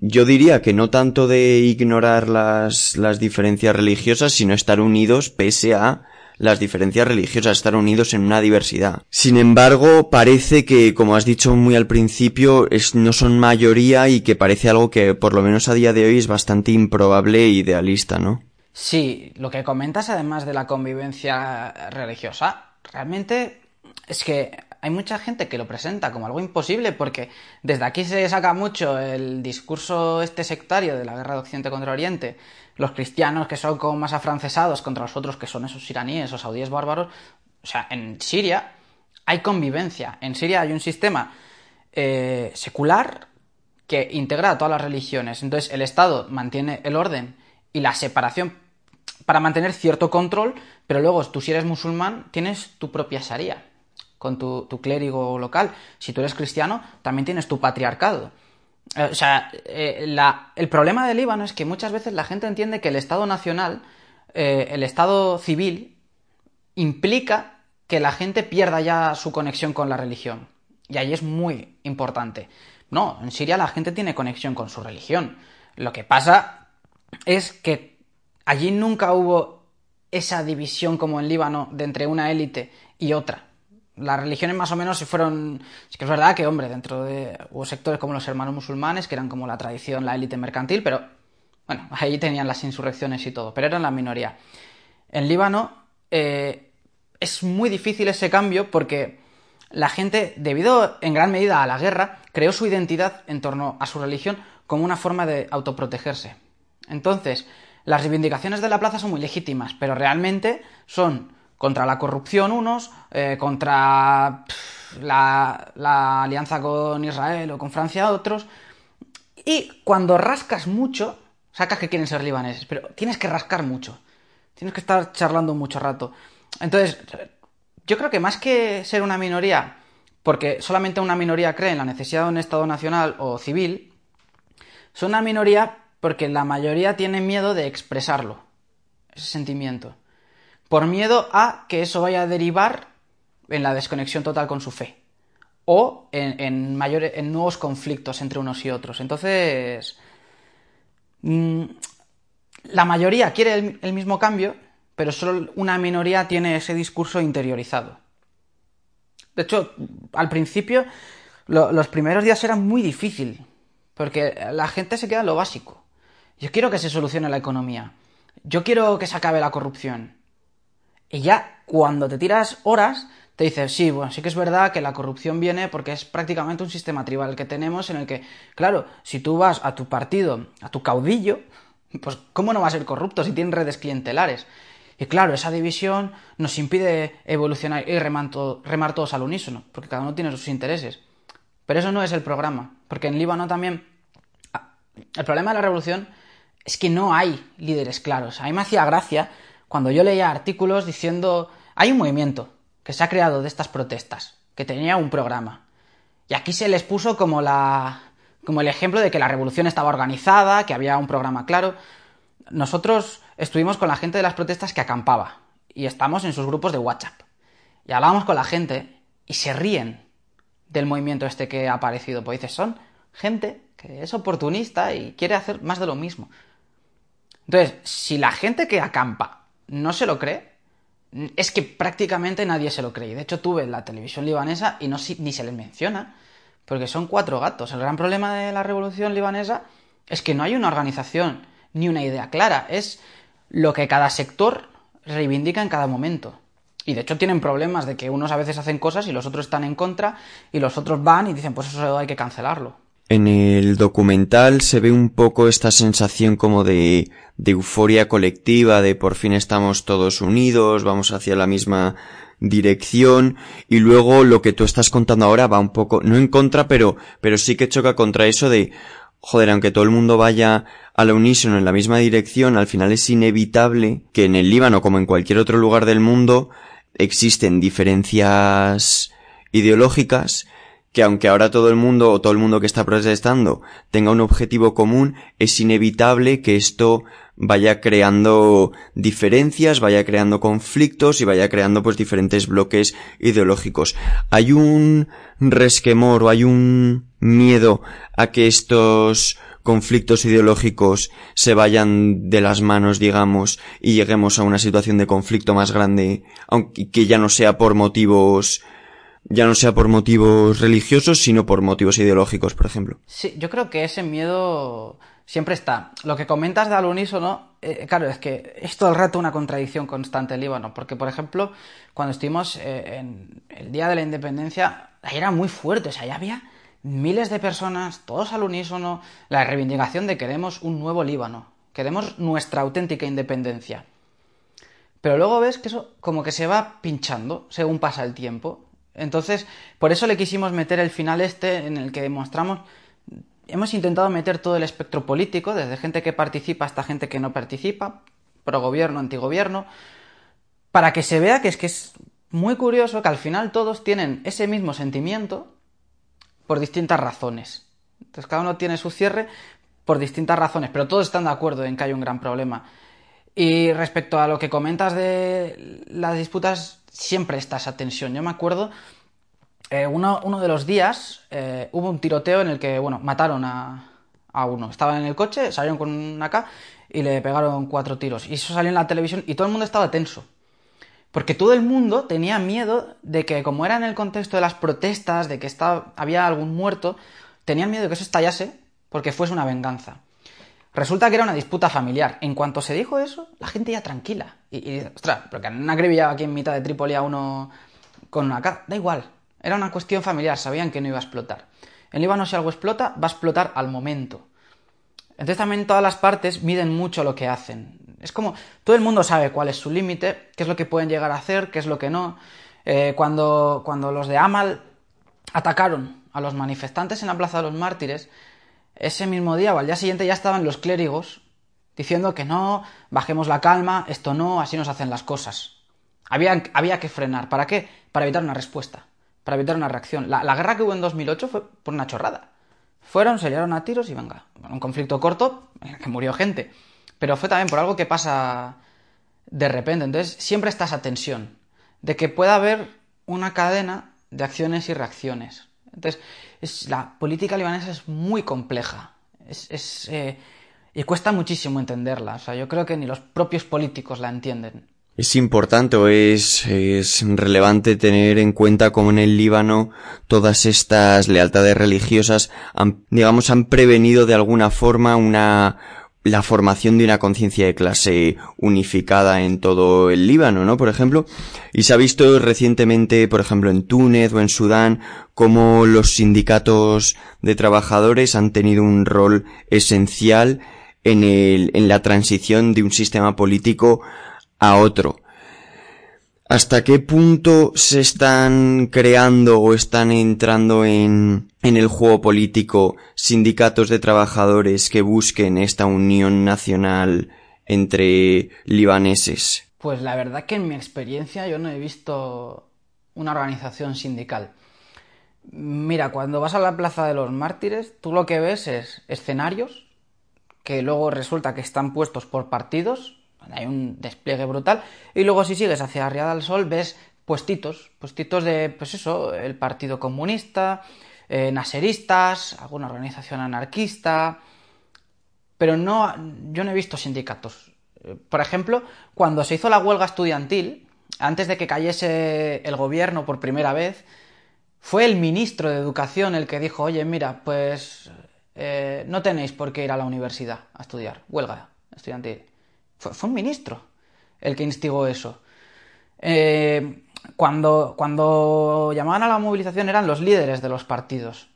Yo diría que no tanto de ignorar las, las diferencias religiosas, sino estar unidos pese a las diferencias religiosas, estar unidos en una diversidad. Sin embargo, parece que, como has dicho muy al principio, no son mayoría y que parece algo que, por lo menos a día de hoy, es bastante improbable e idealista, ¿no? Sí, lo que comentas además de la convivencia religiosa, realmente es que hay mucha gente que lo presenta como algo imposible porque desde aquí se saca mucho el discurso este sectario de la guerra de Occidente contra Oriente, los cristianos que son como más afrancesados contra los otros que son esos iraníes o saudíes bárbaros. O sea, en Siria hay convivencia. En Siria hay un sistema eh, secular que integra a todas las religiones. Entonces el Estado mantiene el orden y la separación para mantener cierto control, pero luego tú si eres musulmán tienes tu propia sharia con tu, clérigo local. Si tú eres cristiano, también tienes tu patriarcado. Eh, o sea, eh, el problema del Líbano es que muchas veces la gente entiende que el Estado nacional, eh, el Estado civil, implica que la gente pierda ya su conexión con la religión. Y ahí es muy importante. No, en Siria la gente tiene conexión con su religión. Lo que pasa es que allí nunca hubo esa división como en Líbano de entre una élite y otra las religiones más o menos se fueron. Es que es verdad que, hombre, dentro de. Hubo sectores como los hermanos musulmanes, que eran como la tradición, la élite mercantil, pero. Bueno, ahí tenían las insurrecciones y todo, pero eran la minoría. En Líbano eh, es muy difícil ese cambio porque la gente, debido en gran medida a la guerra, creó su identidad en torno a su religión como una forma de autoprotegerse. Entonces, las reivindicaciones de la plaza son muy legítimas, pero realmente son contra la corrupción unos, eh, contra la, la alianza con Israel o con Francia otros, y cuando rascas mucho, sacas que quieren ser libaneses, pero tienes que rascar mucho. Tienes que estar charlando mucho rato. Entonces, yo creo que más que ser una minoría, porque solamente una minoría cree en la necesidad de un Estado nacional o civil, son una minoría porque la mayoría tiene miedo de expresarlo, ese sentimiento. Por miedo a que eso vaya a derivar en la desconexión total con su fe. O en, en, nuevos conflictos entre unos y otros. Entonces, mm, la mayoría quiere el, mismo cambio, pero solo una minoría tiene ese discurso interiorizado. De hecho, al principio, los primeros días eran muy difícil, porque la gente se queda en lo básico. Yo quiero que se solucione la economía. Yo quiero que se acabe la corrupción. Y ya cuando te tiras horas, te dices, sí, bueno, sí que es verdad que la corrupción viene porque es prácticamente un sistema tribal que tenemos en el que, claro, si tú vas a tu partido, a tu caudillo, pues ¿cómo no va a ser corrupto si tienen redes clientelares? Y claro, esa división nos impide evolucionar y remar, remar todos al unísono, porque cada uno tiene sus intereses. Pero eso no es el programa, porque en Líbano también... El problema de la revolución es que no hay líderes claros. A mí me hacía gracia cuando yo leía artículos diciendo, hay un movimiento que se ha creado de estas protestas, que tenía un programa. Y aquí se les puso como la como el ejemplo de que la revolución estaba organizada, que había un programa claro. Nosotros estuvimos con la gente de las protestas que acampaba y estamos en sus grupos de WhatsApp. Y hablábamos con la gente y se ríen del movimiento este que ha aparecido. Pues dices, son gente que es oportunista y quiere hacer más de lo mismo. Entonces, si la gente que acampa no se lo cree, es que prácticamente nadie se lo cree. De hecho, tuve la televisión libanesa y no, ni se les menciona, porque son cuatro gatos. El gran problema de la revolución libanesa es que no hay una organización ni una idea clara. Es lo que cada sector reivindica en cada momento. Y de hecho tienen problemas de que unos a veces hacen cosas y los otros están en contra y los otros van y dicen pues eso hay que cancelarlo. En el documental se ve un poco esta sensación como de, de euforia colectiva, de por fin estamos todos unidos, vamos hacia la misma dirección y luego lo que tú estás contando ahora va un poco, no en contra, pero, pero sí que choca contra eso de, joder, aunque todo el mundo vaya a la unísono en la misma dirección, al final es inevitable que en el Líbano, como en cualquier otro lugar del mundo, existen diferencias ideológicas que aunque ahora todo el mundo o todo el mundo que está protestando tenga un objetivo común, es inevitable que esto vaya creando diferencias, vaya creando conflictos y vaya creando pues diferentes bloques ideológicos. Hay un resquemor o hay un miedo a que estos conflictos ideológicos se vayan de las manos, digamos, y lleguemos a una situación de conflicto más grande, aunque que ya no sea por motivos ya no sea por motivos religiosos, sino por motivos ideológicos, por ejemplo. Sí, yo creo que ese miedo siempre está. Lo que comentas de al unísono, eh, claro, es que es todo el rato una contradicción constante en Líbano, porque, por ejemplo, cuando estuvimos eh, en el Día de la Independencia, ahí era muy fuerte, o sea, ya había miles de personas, todos al unísono, la reivindicación de queremos un nuevo Líbano, queremos nuestra auténtica independencia. Pero luego ves que eso como que se va pinchando según pasa el tiempo. Entonces, por eso le quisimos meter el final este en el que demostramos, hemos intentado meter todo el espectro político, desde gente que participa hasta gente que no participa, pro gobierno, antigobierno, para que se vea que es que es muy curioso que al final todos tienen ese mismo sentimiento por distintas razones. Entonces cada uno tiene su cierre por distintas razones, pero todos están de acuerdo en que hay un gran problema. Y respecto a lo que comentas de las disputas siempre está esa tensión. Yo me acuerdo, eh, uno, de los días eh, hubo un tiroteo en el que, bueno, mataron a, a uno. Estaban en el coche, salieron con una K y le pegaron cuatro tiros. Y eso salió en la televisión y todo el mundo estaba tenso. Porque todo el mundo tenía miedo de que, como era en el contexto de las protestas, de que estaba, había algún muerto, tenían miedo de que eso estallase porque fuese una venganza. Resulta que era una disputa familiar. En cuanto se dijo eso, la gente ya tranquila. Y, y ostras, porque han acribillado aquí en mitad de Trípoli a uno con una K. Da igual. Era una cuestión familiar, sabían que no iba a explotar. En Líbano, si algo explota, va a explotar al momento. Entonces también todas las partes miden mucho lo que hacen. Es como todo el mundo sabe cuál es su límite, qué es lo que pueden llegar a hacer, qué es lo que no. Eh, cuando, cuando los de Amal atacaron a los manifestantes en la Plaza de los Mártires, ese mismo día o al día siguiente ya estaban los clérigos diciendo que no, bajemos la calma, esto no, así nos hacen las cosas. Había, había que frenar. ¿Para qué? Para evitar una respuesta, para evitar una reacción. La, guerra que hubo en 2008 fue por una chorrada. Fueron, se liaron a tiros y venga. un conflicto corto en el que murió gente. Pero fue también por algo que pasa de repente. Entonces, siempre está esa tensión de que pueda haber una cadena de acciones y reacciones. Entonces, es, la política libanesa es muy compleja. Es, eh, y cuesta muchísimo entenderla. O sea, yo creo que ni los propios políticos la entienden. Es importante o es, es relevante tener en cuenta cómo en el Líbano todas estas lealtades religiosas han, digamos, han prevenido de alguna forma una, la formación de una conciencia de clase unificada en todo el Líbano, ¿no? Por ejemplo, y se ha visto recientemente, por ejemplo, en Túnez o en Sudán, cómo los sindicatos de trabajadores han tenido un rol esencial en el, en la transición de un sistema político a otro. ¿Hasta qué punto se están creando o están entrando en, en el juego político sindicatos de trabajadores que busquen esta unión nacional entre libaneses? Pues la verdad que en mi experiencia yo no he visto una organización sindical. Mira, cuando vas a la Plaza de los Mártires, tú lo que ves es escenarios que luego resulta que están puestos por partidos, hay un despliegue brutal. Y luego si sigues hacia Arriada del Sol ves puestitos, puestitos de, pues eso, el Partido Comunista, eh, naseristas, alguna organización anarquista, pero no, yo no he visto sindicatos. Eh, por ejemplo, cuando se hizo la huelga estudiantil, antes de que cayese el gobierno por primera vez, fue el ministro de Educación el que dijo, oye, mira, pues eh, no tenéis por qué ir a la universidad a estudiar, huelga estudiantil. Fue, un ministro el que instigó eso. Eh, cuando, cuando llamaban a la movilización eran los líderes de los partidos.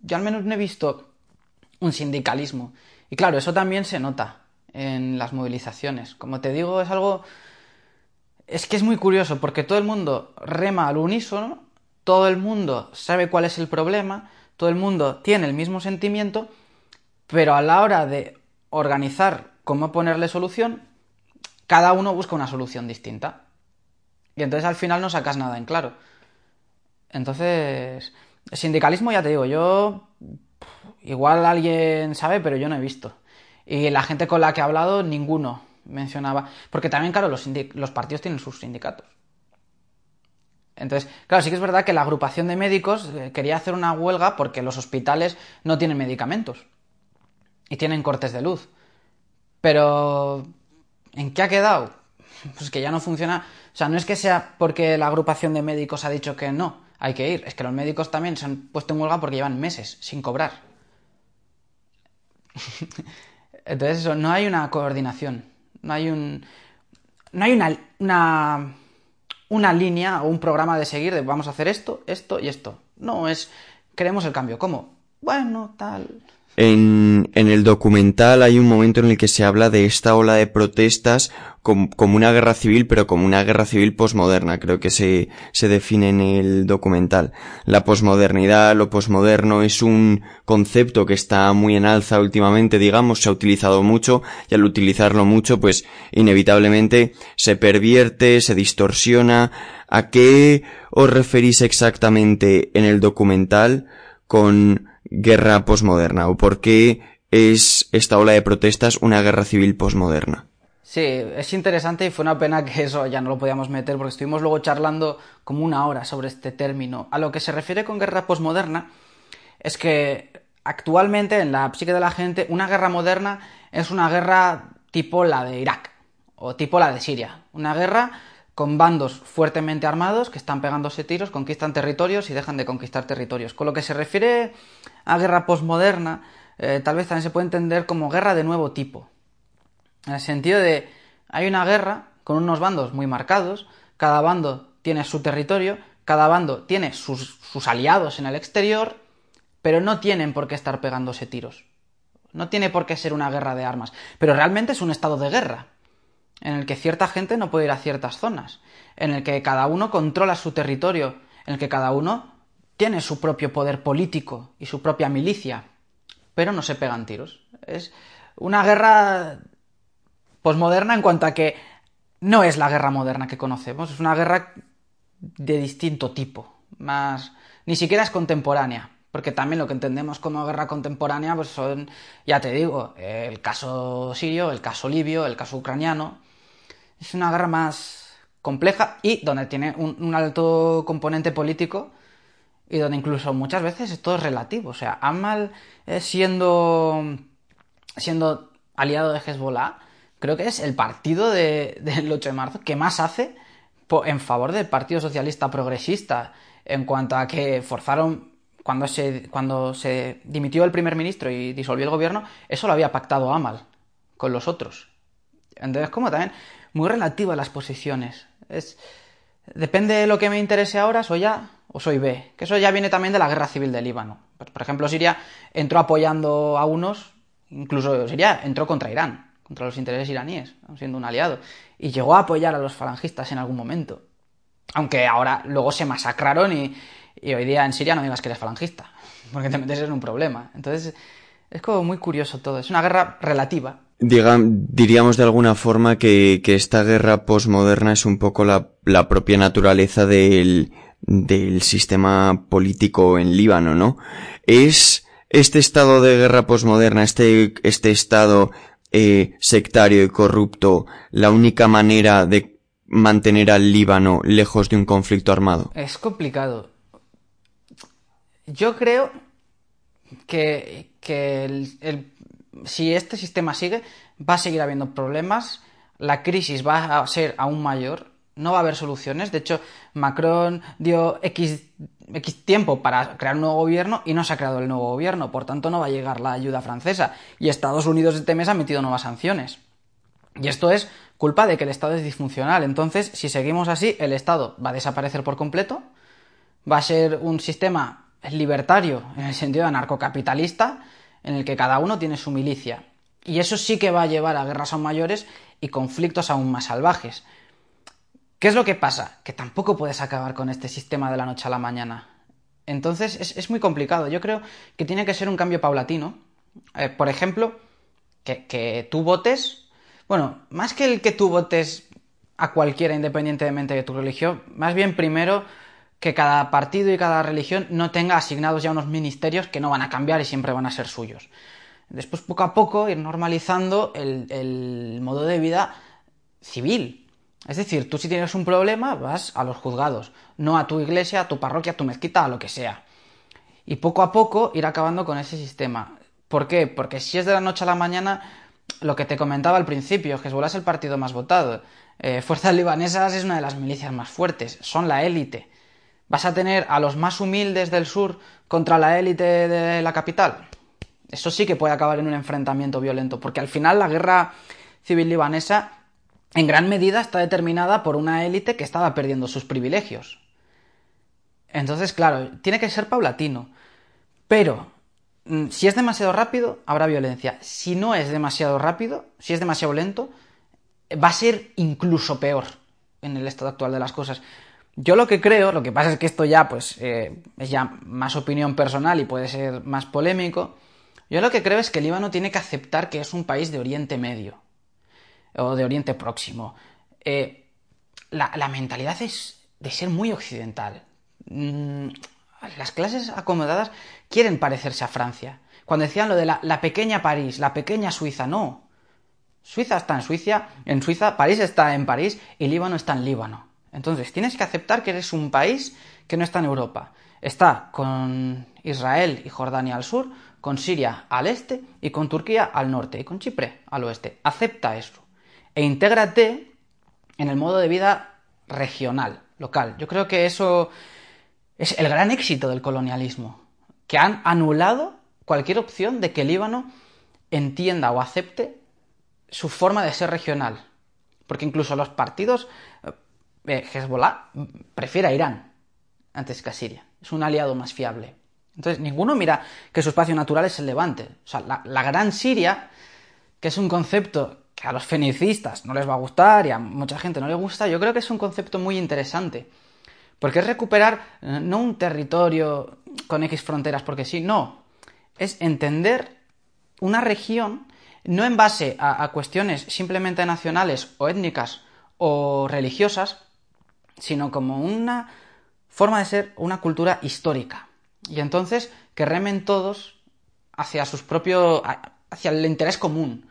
Yo al menos no he visto un sindicalismo. Y claro, eso también se nota en las movilizaciones. Como te digo, es algo... Es que es muy curioso porque todo el mundo rema al unísono, todo el mundo sabe cuál es el problema, todo el mundo tiene el mismo sentimiento, pero a la hora de organizar cómo ponerle solución, cada uno busca una solución distinta. Y entonces al final no sacas nada en claro. Entonces, sindicalismo ya te digo, yo igual alguien sabe, pero yo no he visto. Y la gente con la que he hablado, ninguno mencionaba. Porque también, claro, los, los partidos tienen sus sindicatos. Entonces, claro, sí que es verdad que la agrupación de médicos eh, quería hacer una huelga porque los hospitales no tienen medicamentos y tienen cortes de luz. Pero, ¿en qué ha quedado? Pues que ya no funciona. O sea, no es que sea porque la agrupación de médicos ha dicho que no, hay que ir. Es que los médicos también se han puesto en huelga porque llevan meses sin cobrar. Entonces, eso, no hay una coordinación. No hay un. No hay una, una, una línea o un programa de seguir de vamos a hacer esto, esto y esto. No, es. Queremos el cambio. ¿Cómo? Bueno, tal. En, en, el documental hay un momento en el que se habla de esta ola de protestas como, como una guerra civil, pero como una guerra civil posmoderna, creo que se, se define en el documental. La posmodernidad, lo posmoderno es un concepto que está muy en alza últimamente, digamos, se ha utilizado mucho y al utilizarlo mucho, pues inevitablemente se pervierte, se distorsiona. ¿A qué os referís exactamente en el documental con guerra posmoderna o por qué es esta ola de protestas una guerra civil posmoderna. Sí, es interesante y fue una pena que eso ya no lo podíamos meter porque estuvimos luego charlando como una hora sobre este término. A lo que se refiere con guerra posmoderna es que actualmente en la psique de la gente una guerra moderna es una guerra tipo la de Irak o tipo la de Siria. Una guerra con bandos fuertemente armados que están pegándose tiros, conquistan territorios y dejan de conquistar territorios. Con lo que se refiere a guerra posmoderna, eh, tal vez también se puede entender como guerra de nuevo tipo. En el sentido de, hay una guerra con unos bandos muy marcados, cada bando tiene su territorio, cada bando tiene sus, sus aliados en el exterior, pero no tienen por qué estar pegándose tiros. No tiene por qué ser una guerra de armas, pero realmente es un estado de guerra, en el que cierta gente no puede ir a ciertas zonas, en el que cada uno controla su territorio, en el que cada uno tiene su propio poder político y su propia milicia, pero no se pegan tiros. Es una guerra posmoderna en cuanto a que no es la guerra moderna que conocemos, es una guerra de distinto tipo, más ni siquiera es contemporánea, porque también lo que entendemos como guerra contemporánea pues son, ya te digo, el caso sirio, el caso libio, el caso ucraniano. Es una guerra más compleja y donde tiene un, alto componente político y donde incluso muchas veces todo es relativo. O sea, Amal siendo, siendo aliado de Hezbollah, creo que es el partido del 8 de marzo que más hace en favor del Partido Socialista Progresista en cuanto a que forzaron cuando se, cuando se dimitió el primer ministro y disolvió el gobierno, eso lo había pactado Amal con los otros. Entonces, como también muy relativa las posiciones. Es, depende de lo que me interese ahora, soy A o soy B. Que eso ya viene también de la guerra civil del Líbano. Por ejemplo, Siria entró apoyando a unos, incluso Siria entró contra Irán contra los intereses iraníes, siendo un aliado, y llegó a apoyar a los falangistas en algún momento. Aunque ahora luego se masacraron y, hoy día en Siria no digas que eres falangista, porque te metes en un problema. Entonces es como muy curioso todo, es una guerra relativa. Diríamos de alguna forma que, esta guerra posmoderna es un poco la, propia naturaleza del, del sistema político en Líbano, ¿no? Es este estado de guerra posmoderna, este, este estado eh, sectario y corrupto la única manera de mantener al Líbano lejos de un conflicto armado? Es complicado. Yo creo que, si este sistema sigue, va a seguir habiendo problemas, la crisis va a ser aún mayor, no va a haber soluciones. De hecho, Macron dio X X tiempo para crear un nuevo gobierno y no se ha creado el nuevo gobierno, por tanto no va a llegar la ayuda francesa. Y Estados Unidos este mes ha metido nuevas sanciones. Y esto es culpa de que el Estado es disfuncional. Entonces, si seguimos así, el Estado va a desaparecer por completo, va a ser un sistema libertario en el sentido de anarcocapitalista, en el que cada uno tiene su milicia. Y eso sí que va a llevar a guerras aún mayores y conflictos aún más salvajes. ¿Qué es lo que pasa? Que tampoco puedes acabar con este sistema de la noche a la mañana. Entonces es, muy complicado. Yo creo que tiene que ser un cambio paulatino. Eh, por ejemplo, que, tú votes. Bueno, más que el que tú votes a cualquiera independientemente de tu religión, más bien primero que cada partido y cada religión no tenga asignados ya unos ministerios que no van a cambiar y siempre van a ser suyos. Después, poco a poco, ir normalizando el modo de vida civil, es decir, tú si tienes un problema vas a los juzgados, no a tu iglesia, a tu parroquia, a tu mezquita, a lo que sea. Y poco a poco ir acabando con ese sistema. ¿Por qué? Porque si es de la noche a la mañana, lo que te comentaba al principio, Hezbollah es el partido más votado. Eh, Fuerzas libanesas es una de las milicias más fuertes, son la élite. ¿Vas a tener a los más humildes del sur contra la élite de la capital? Eso sí que puede acabar en un enfrentamiento violento, porque al final la guerra civil libanesa en gran medida está determinada por una élite que estaba perdiendo sus privilegios. Entonces, claro, tiene que ser paulatino. Pero, mm, si es demasiado rápido, habrá violencia. Si no es demasiado rápido, si es demasiado lento, va a ser incluso peor en el estado actual de las cosas. Yo lo que creo, lo que pasa es que esto ya, pues, eh, es ya más opinión personal y puede ser más polémico. Yo lo que creo es que el Líbano tiene que aceptar que es un país de Oriente Medio o de Oriente Próximo. Eh, la, mentalidad es de ser muy occidental. Mm, las clases acomodadas quieren parecerse a Francia. Cuando decían lo de la, la, pequeña París, la pequeña Suiza, no. Suiza está en Suiza, en Suiza, París está en París y Líbano está en Líbano. Entonces tienes que aceptar que eres un país que no está en Europa. Está con Israel y Jordania al sur, con Siria al este y con Turquía al norte y con Chipre al oeste. Acepta eso e intégrate en el modo de vida regional, local. Yo creo que eso es el gran éxito del colonialismo, que han anulado cualquier opción de que el Líbano entienda o acepte su forma de ser regional. Porque incluso los partidos, Hezbollah prefiere a Irán antes que a Siria. Es un aliado más fiable. Entonces, ninguno mira que su espacio natural es el Levante. O sea, la, la Gran Siria, que es un concepto que a los fenicistas no les va a gustar y a mucha gente no le gusta, yo creo que es un concepto muy interesante. Porque es recuperar eh, no un territorio con X fronteras, porque sí, no. Es entender una región no en base a, cuestiones simplemente nacionales o étnicas o religiosas, sino como una forma de ser, una cultura histórica. Y entonces que remen todos hacia sus propios. hacia el interés común.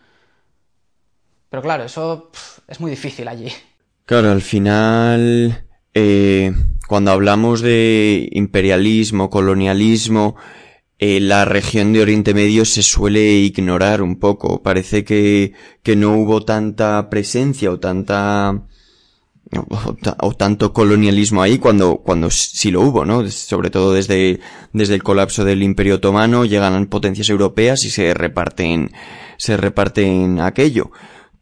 Pero claro, eso es muy difícil allí. Claro, al final. Eh, cuando hablamos de imperialismo, colonialismo, eh, la región de Oriente Medio se suele ignorar un poco. Parece que, que no hubo tanta presencia o tanta o, tanto colonialismo ahí cuando, cuando sí lo hubo, ¿no? Sobre todo desde, desde el colapso del Imperio Otomano llegan potencias europeas y se reparten, se reparten aquello.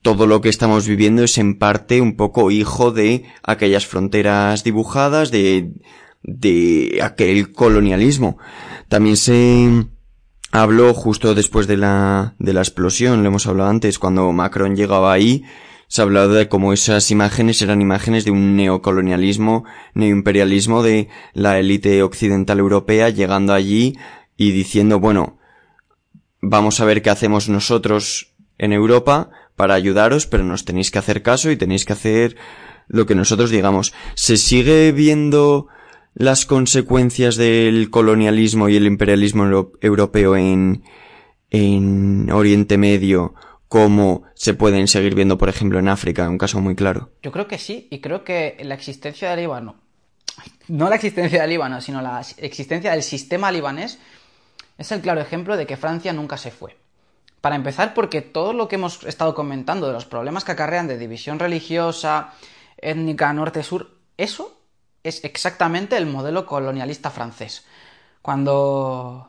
Todo lo que estamos viviendo es en parte un poco hijo de aquellas fronteras dibujadas, de, de aquel colonialismo. También se habló justo después de la, de la explosión, lo hemos hablado antes, cuando Macron llegaba ahí, se ha hablado de cómo esas imágenes eran imágenes de un neocolonialismo, neoimperialismo de la élite occidental europea llegando allí y diciendo, bueno, vamos a ver qué hacemos nosotros en Europa para ayudaros, pero nos tenéis que hacer caso y tenéis que hacer lo que nosotros digamos. Se sigue viendo las consecuencias del colonialismo y el imperialismo europeo en, en Oriente Medio como se pueden seguir viendo, por ejemplo, en África, un caso muy claro. Yo creo que sí, y creo que la existencia del Líbano, no la existencia del Líbano, sino la existencia del sistema libanés, es el claro ejemplo de que Francia nunca se fue. Para empezar, porque todo lo que hemos estado comentando de los problemas que acarrean de división religiosa, étnica, norte-sur, eso es exactamente el modelo colonialista francés. Cuando,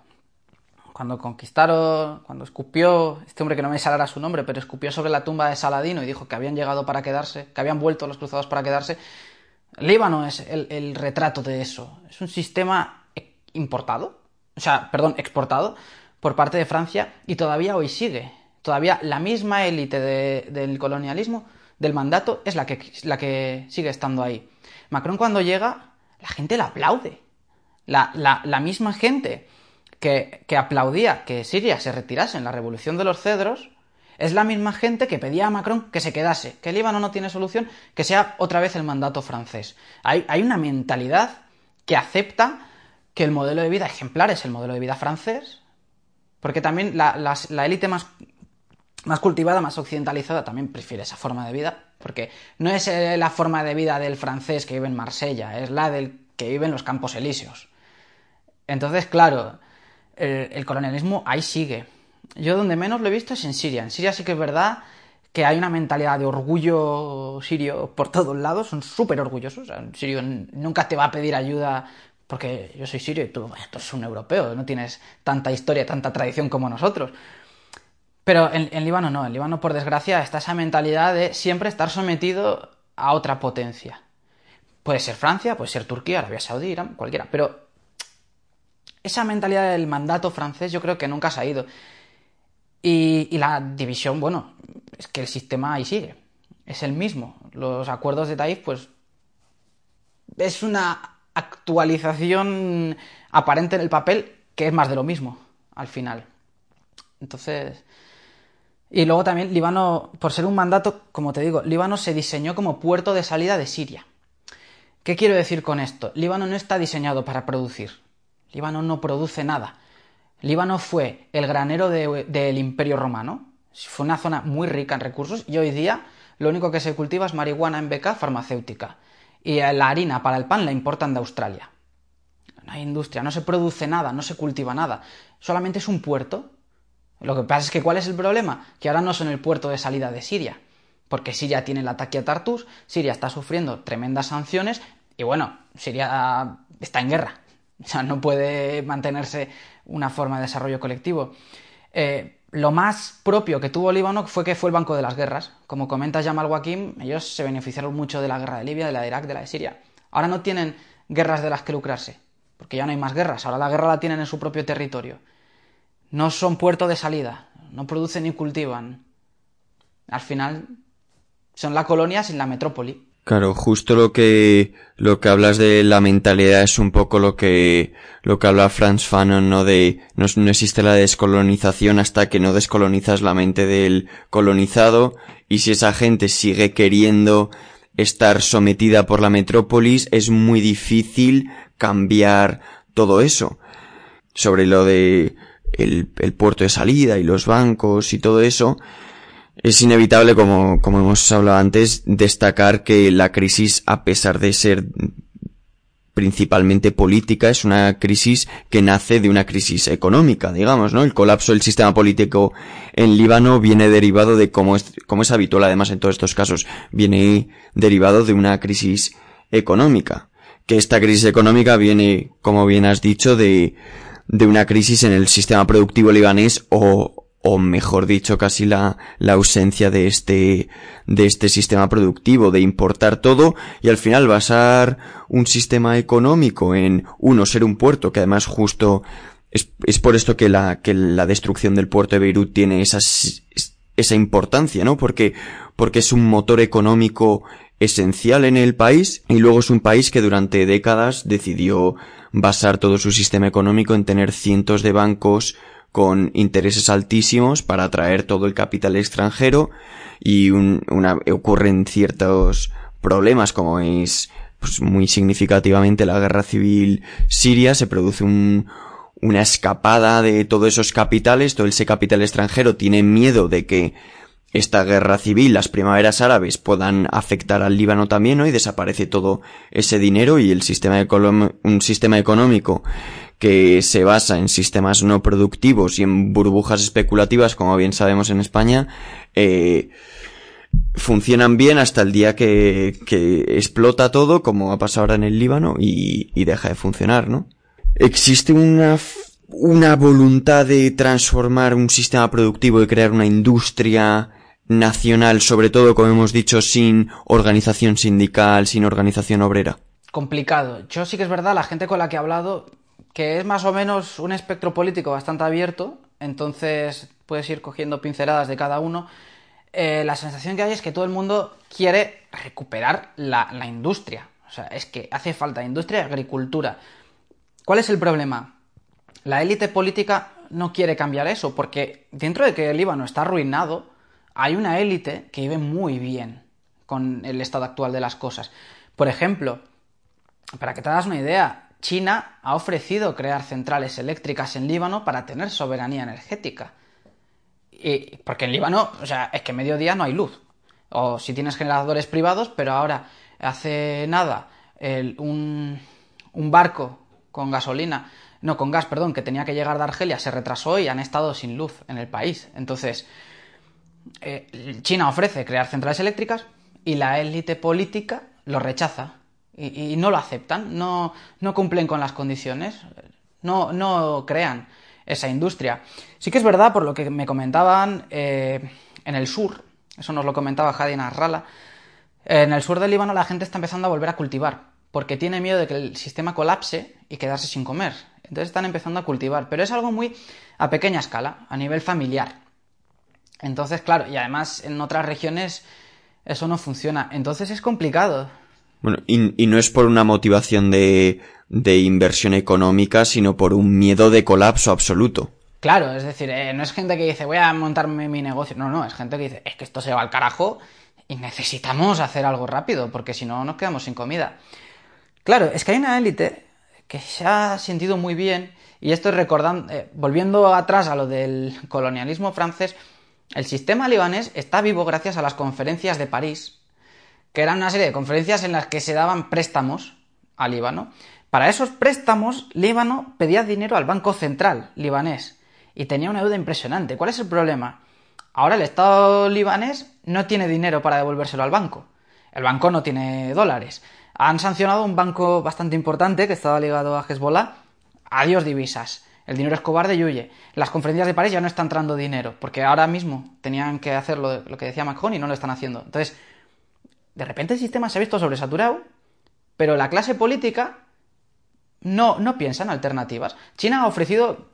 cuando conquistaron, cuando escupió, este hombre que no me saldrá su nombre, pero escupió sobre la tumba de Saladino y dijo que habían llegado para quedarse, que habían vuelto los cruzados para quedarse, Líbano es el, retrato de eso. Es un sistema importado, o sea, perdón, exportado por parte de Francia y todavía hoy sigue. Todavía la misma élite del colonialismo, del mandato, es la que, la que sigue estando ahí. Macron cuando llega, la gente la aplaude. La, la, misma gente que, aplaudía que Siria se retirase en la revolución de los cedros, es la misma gente que pedía a Macron que se quedase, que el Líbano no tiene solución, que sea otra vez el mandato francés. Hay, hay una mentalidad que acepta que el modelo de vida ejemplar es el modelo de vida francés, porque también la, élite más, más cultivada, más occidentalizada, también prefiere esa forma de vida porque no es eh, la forma de vida del francés que vive en Marsella, es la del que vive en los Campos Elíseos. Entonces, claro, el, colonialismo ahí sigue. Yo donde menos lo he visto es en Siria. En Siria sí que es verdad que hay una mentalidad de orgullo sirio por todos lados, son súper orgullosos. Sirio nunca te va a pedir ayuda porque yo soy sirio y tú, tú eres un europeo, no tienes tanta historia, tanta tradición como nosotros. Pero en, Líbano no, en Líbano por desgracia está esa mentalidad de siempre estar sometido a otra potencia. Puede ser Francia, puede ser Turquía, Arabia Saudí, Irán, cualquiera, pero esa mentalidad del mandato francés yo creo que nunca se ha ido. Y, y, la división, bueno, es que el sistema ahí sigue. Es el mismo. Los acuerdos de Taif, pues. Es una actualización aparente en el papel que es más de lo mismo, al final. Entonces. Y luego también Líbano, por ser un mandato, como te digo, Líbano se diseñó como puerto de salida de Siria. ¿Qué quiero decir con esto? Líbano no está diseñado para producir. Líbano no produce nada. Líbano fue el granero del Imperio Romano. Fue una zona muy rica en recursos y hoy día lo único que se cultiva es marihuana en beca farmacéutica. Y la harina para el pan la importan de Australia. No hay industria, no se produce nada, no se cultiva nada. Solamente es un puerto lo que pasa es que ¿cuál es el problema? Que ahora no son el puerto de salida de Siria, porque Siria tiene el ataque a Tartus, Siria está sufriendo tremendas sanciones y bueno, Siria está en guerra, o sea, no puede mantenerse una forma de desarrollo colectivo. Eh, lo más propio que tuvo Líbano fue que fue el banco de las guerras. Como comenta Jamal Wakim, ellos se beneficiaron mucho de la guerra de Libia, de la de Irak, de la de Siria. Ahora no tienen guerras de las que lucrarse. porque ya no hay más guerras, ahora la guerra la tienen en su propio territorio. No son puerto de salida, no producen ni cultivan. Al final son la colonia sin la metrópoli. Claro, justo lo que lo que hablas de la mentalidad es un poco lo que lo que habla Franz Fanon, ¿no? De no, no, existe la descolonización hasta que no descolonizas la mente del colonizado y si esa gente sigue queriendo estar sometida por la metrópolis es muy difícil cambiar todo eso. Sobre lo de el, el puerto de salida y los bancos y todo eso, es inevitable, como, como hemos hablado antes, destacar que la crisis, a pesar de ser principalmente política, es una crisis que nace de una crisis económica, digamos, ¿no? El colapso del sistema político en Líbano viene derivado de, como es, como es habitual además en todos estos casos, viene derivado de una crisis económica. Que esta crisis económica viene, como bien has dicho, de, de una crisis en el sistema productivo libanés o, o mejor dicho casi la, la ausencia de este, de este sistema productivo, de importar todo y al final basar un sistema económico en uno ser un puerto que además justo es, es por esto que la, que la destrucción del puerto de Beirut tiene esa esa importancia, ¿no? Porque, porque es un motor económico esencial en el país y luego es un país que durante décadas decidió basar todo su sistema económico en tener cientos de bancos con intereses altísimos para atraer todo el capital extranjero y una, ocurren ciertos problemas como es pues, muy significativamente la guerra civil siria, se produce un, una escapada de todos esos capitales, todo ese capital extranjero tiene miedo de que esta guerra civil, las primaveras árabes puedan afectar al Líbano también, ¿no? Y desaparece todo ese dinero y el sistema un sistema económico que se basa en sistemas no productivos y en burbujas especulativas, como bien sabemos en España, eh, funcionan bien hasta el día que, que, explota todo, como ha pasado ahora en el Líbano, y, y deja de funcionar, ¿no? Existe una, una voluntad de transformar un sistema productivo y crear una industria nacional, sobre todo, como hemos dicho, sin organización sindical, sin organización obrera. Complicado. Yo sí que es verdad, la gente con la que he hablado que es más o menos un espectro político bastante abierto, entonces puedes ir cogiendo pinceladas de cada uno. Eh, la sensación que hay es que todo el mundo quiere recuperar la, la industria. O sea, es que hace falta industria y agricultura. ¿Cuál es el problema? La élite política no quiere cambiar eso, porque dentro de que el Líbano está arruinado, hay una élite que vive muy bien con el estado actual de las cosas. Por ejemplo, para que te hagas una idea, China ha ofrecido crear centrales eléctricas en Líbano para tener soberanía energética. Y, porque en Líbano, o sea, es que mediodía no hay luz. O si tienes generadores privados, pero ahora, hace nada, un, barco con gasolina, no, con gas, perdón, que tenía que llegar de Argelia se retrasó y han estado sin luz en el país. Entonces, eh, China ofrece crear centrales eléctricas y la élite política lo rechaza y, no lo aceptan, no, no, cumplen con las condiciones, no, no, crean esa industria. Sí que es verdad, por lo que me comentaban eh, en el sur, eso nos lo comentaba Hadin Arrala, en el sur del Líbano la gente está empezando a volver a cultivar, porque tiene miedo de que el sistema colapse y quedarse sin comer. Entonces están empezando a cultivar, pero es algo muy a pequeña escala, a nivel familiar. Entonces, claro, y además en otras regiones eso no funciona. Entonces es complicado. Bueno, y, no es por una motivación de, de inversión económica, sino por un miedo de colapso absoluto. Claro, es decir, eh, no es gente que dice voy a montarme mi negocio. No, no, es gente que dice es que esto se va al carajo y necesitamos hacer algo rápido porque si no nos quedamos sin comida. Claro, es que hay una élite que se ha sentido muy bien y esto es recordando, eh, volviendo atrás a lo del colonialismo francés, el sistema libanés está vivo gracias a las conferencias de París que eran una serie de conferencias en las que se daban préstamos al Líbano. Para esos préstamos, Líbano pedía dinero al Banco Central libanés y tenía una deuda impresionante. ¿Cuál es el problema? Ahora el Estado libanés no tiene dinero para devolvérselo al banco. El banco no tiene dólares. Han sancionado un banco bastante importante que estaba ligado a Hezbollah. Adiós divisas. El dinero es cobarde y huye. Las conferencias de París ya no están entrando dinero, porque ahora mismo tenían que hacer lo, que decía Macron y no lo están haciendo. Entonces, de repente el sistema se ha visto sobresaturado, pero la clase política no, no piensa en alternativas. China ha ofrecido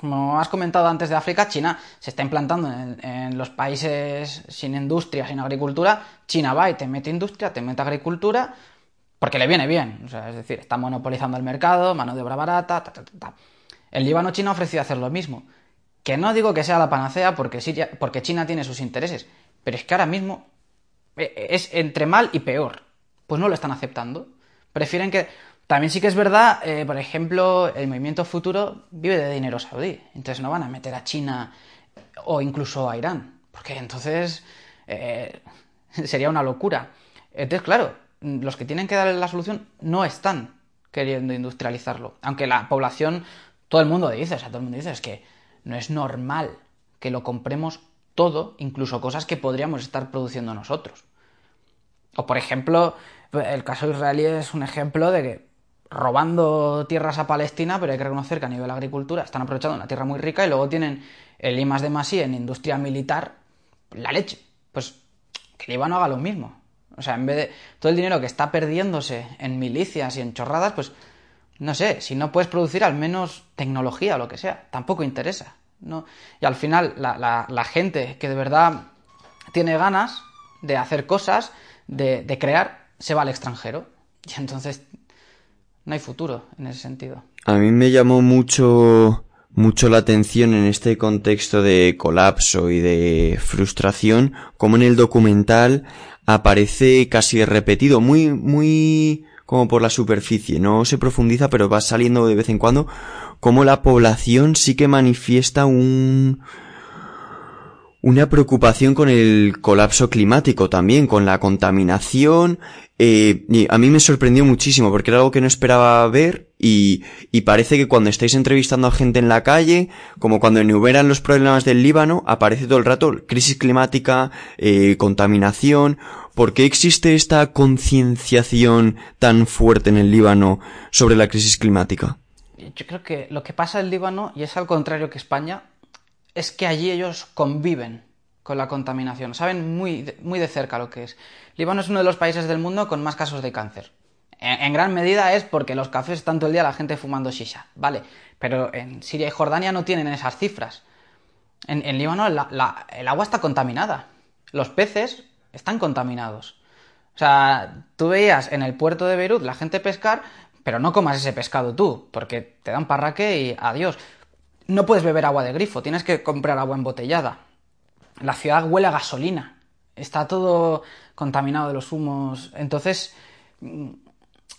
como has comentado antes de África, China se está implantando en, los países sin industria, sin agricultura. China va y te mete industria, te mete agricultura, porque le viene bien. Es decir, está monopolizando el mercado, mano de obra barata, ta, ta, ta, El Líbano China ha ofrecido hacer lo mismo. Que no digo que sea la panacea porque, porque China tiene sus intereses, pero es que ahora mismo es entre mal y peor. Pues no lo están aceptando. Prefieren que también sí que es verdad, eh, por ejemplo, el movimiento futuro vive de dinero saudí. Entonces no van a meter a China o incluso a Irán. Porque entonces eh, sería una locura. Entonces, claro, los que tienen que darle la solución no están queriendo industrializarlo. Aunque la población, todo el mundo dice, o sea, todo el mundo dice, es que no es normal que lo compremos todo, incluso cosas que podríamos estar produciendo nosotros. O por ejemplo, el caso israelí es un ejemplo de que robando tierras a Palestina, pero hay que reconocer que a nivel de agricultura están aprovechando una tierra muy rica y luego tienen el I de Masí en industria militar, la leche. Pues que el Líbano haga lo mismo. O sea, en vez de todo el dinero que está perdiéndose en milicias y en chorradas, pues no sé, si no puedes producir al menos tecnología o lo que sea, tampoco interesa. Y al final la, la, gente que de verdad tiene ganas de hacer cosas, de, de crear, se va al extranjero. Y entonces no hay futuro en ese sentido. A mí me llamó mucho mucho la atención en este contexto de colapso y de frustración, como en el documental aparece casi repetido, muy, muy como por la superficie, no se profundiza, pero va saliendo de vez en cuando, como la población sí que manifiesta un, una preocupación con el colapso climático también, con la contaminación. Eh, y a mí me sorprendió muchísimo porque era algo que no esperaba ver y, y, parece que cuando estáis entrevistando a gente en la calle, como cuando enumeran los problemas del Líbano, aparece todo el rato crisis climática, eh, contaminación. ¿Por qué existe esta concienciación tan fuerte en el Líbano sobre la crisis climática? Yo creo que lo que pasa en el Líbano, y es al contrario que España, es que allí ellos conviven con la contaminación, saben muy, muy de cerca lo que es. Líbano es uno de los países del mundo con más casos de cáncer. En, gran medida es porque los cafés todo el día la gente fumando shisha, ¿vale? Pero en Siria y Jordania no tienen esas cifras. En, Líbano el agua está contaminada. Los peces están contaminados. O sea, tú veías en el puerto de Beirut la gente pescar, pero no comas ese pescado tú, porque te dan parraque y adiós no puedes beber agua de grifo, tienes que comprar agua embotellada. La ciudad huele a gasolina, está todo contaminado de los humos. Entonces, mm,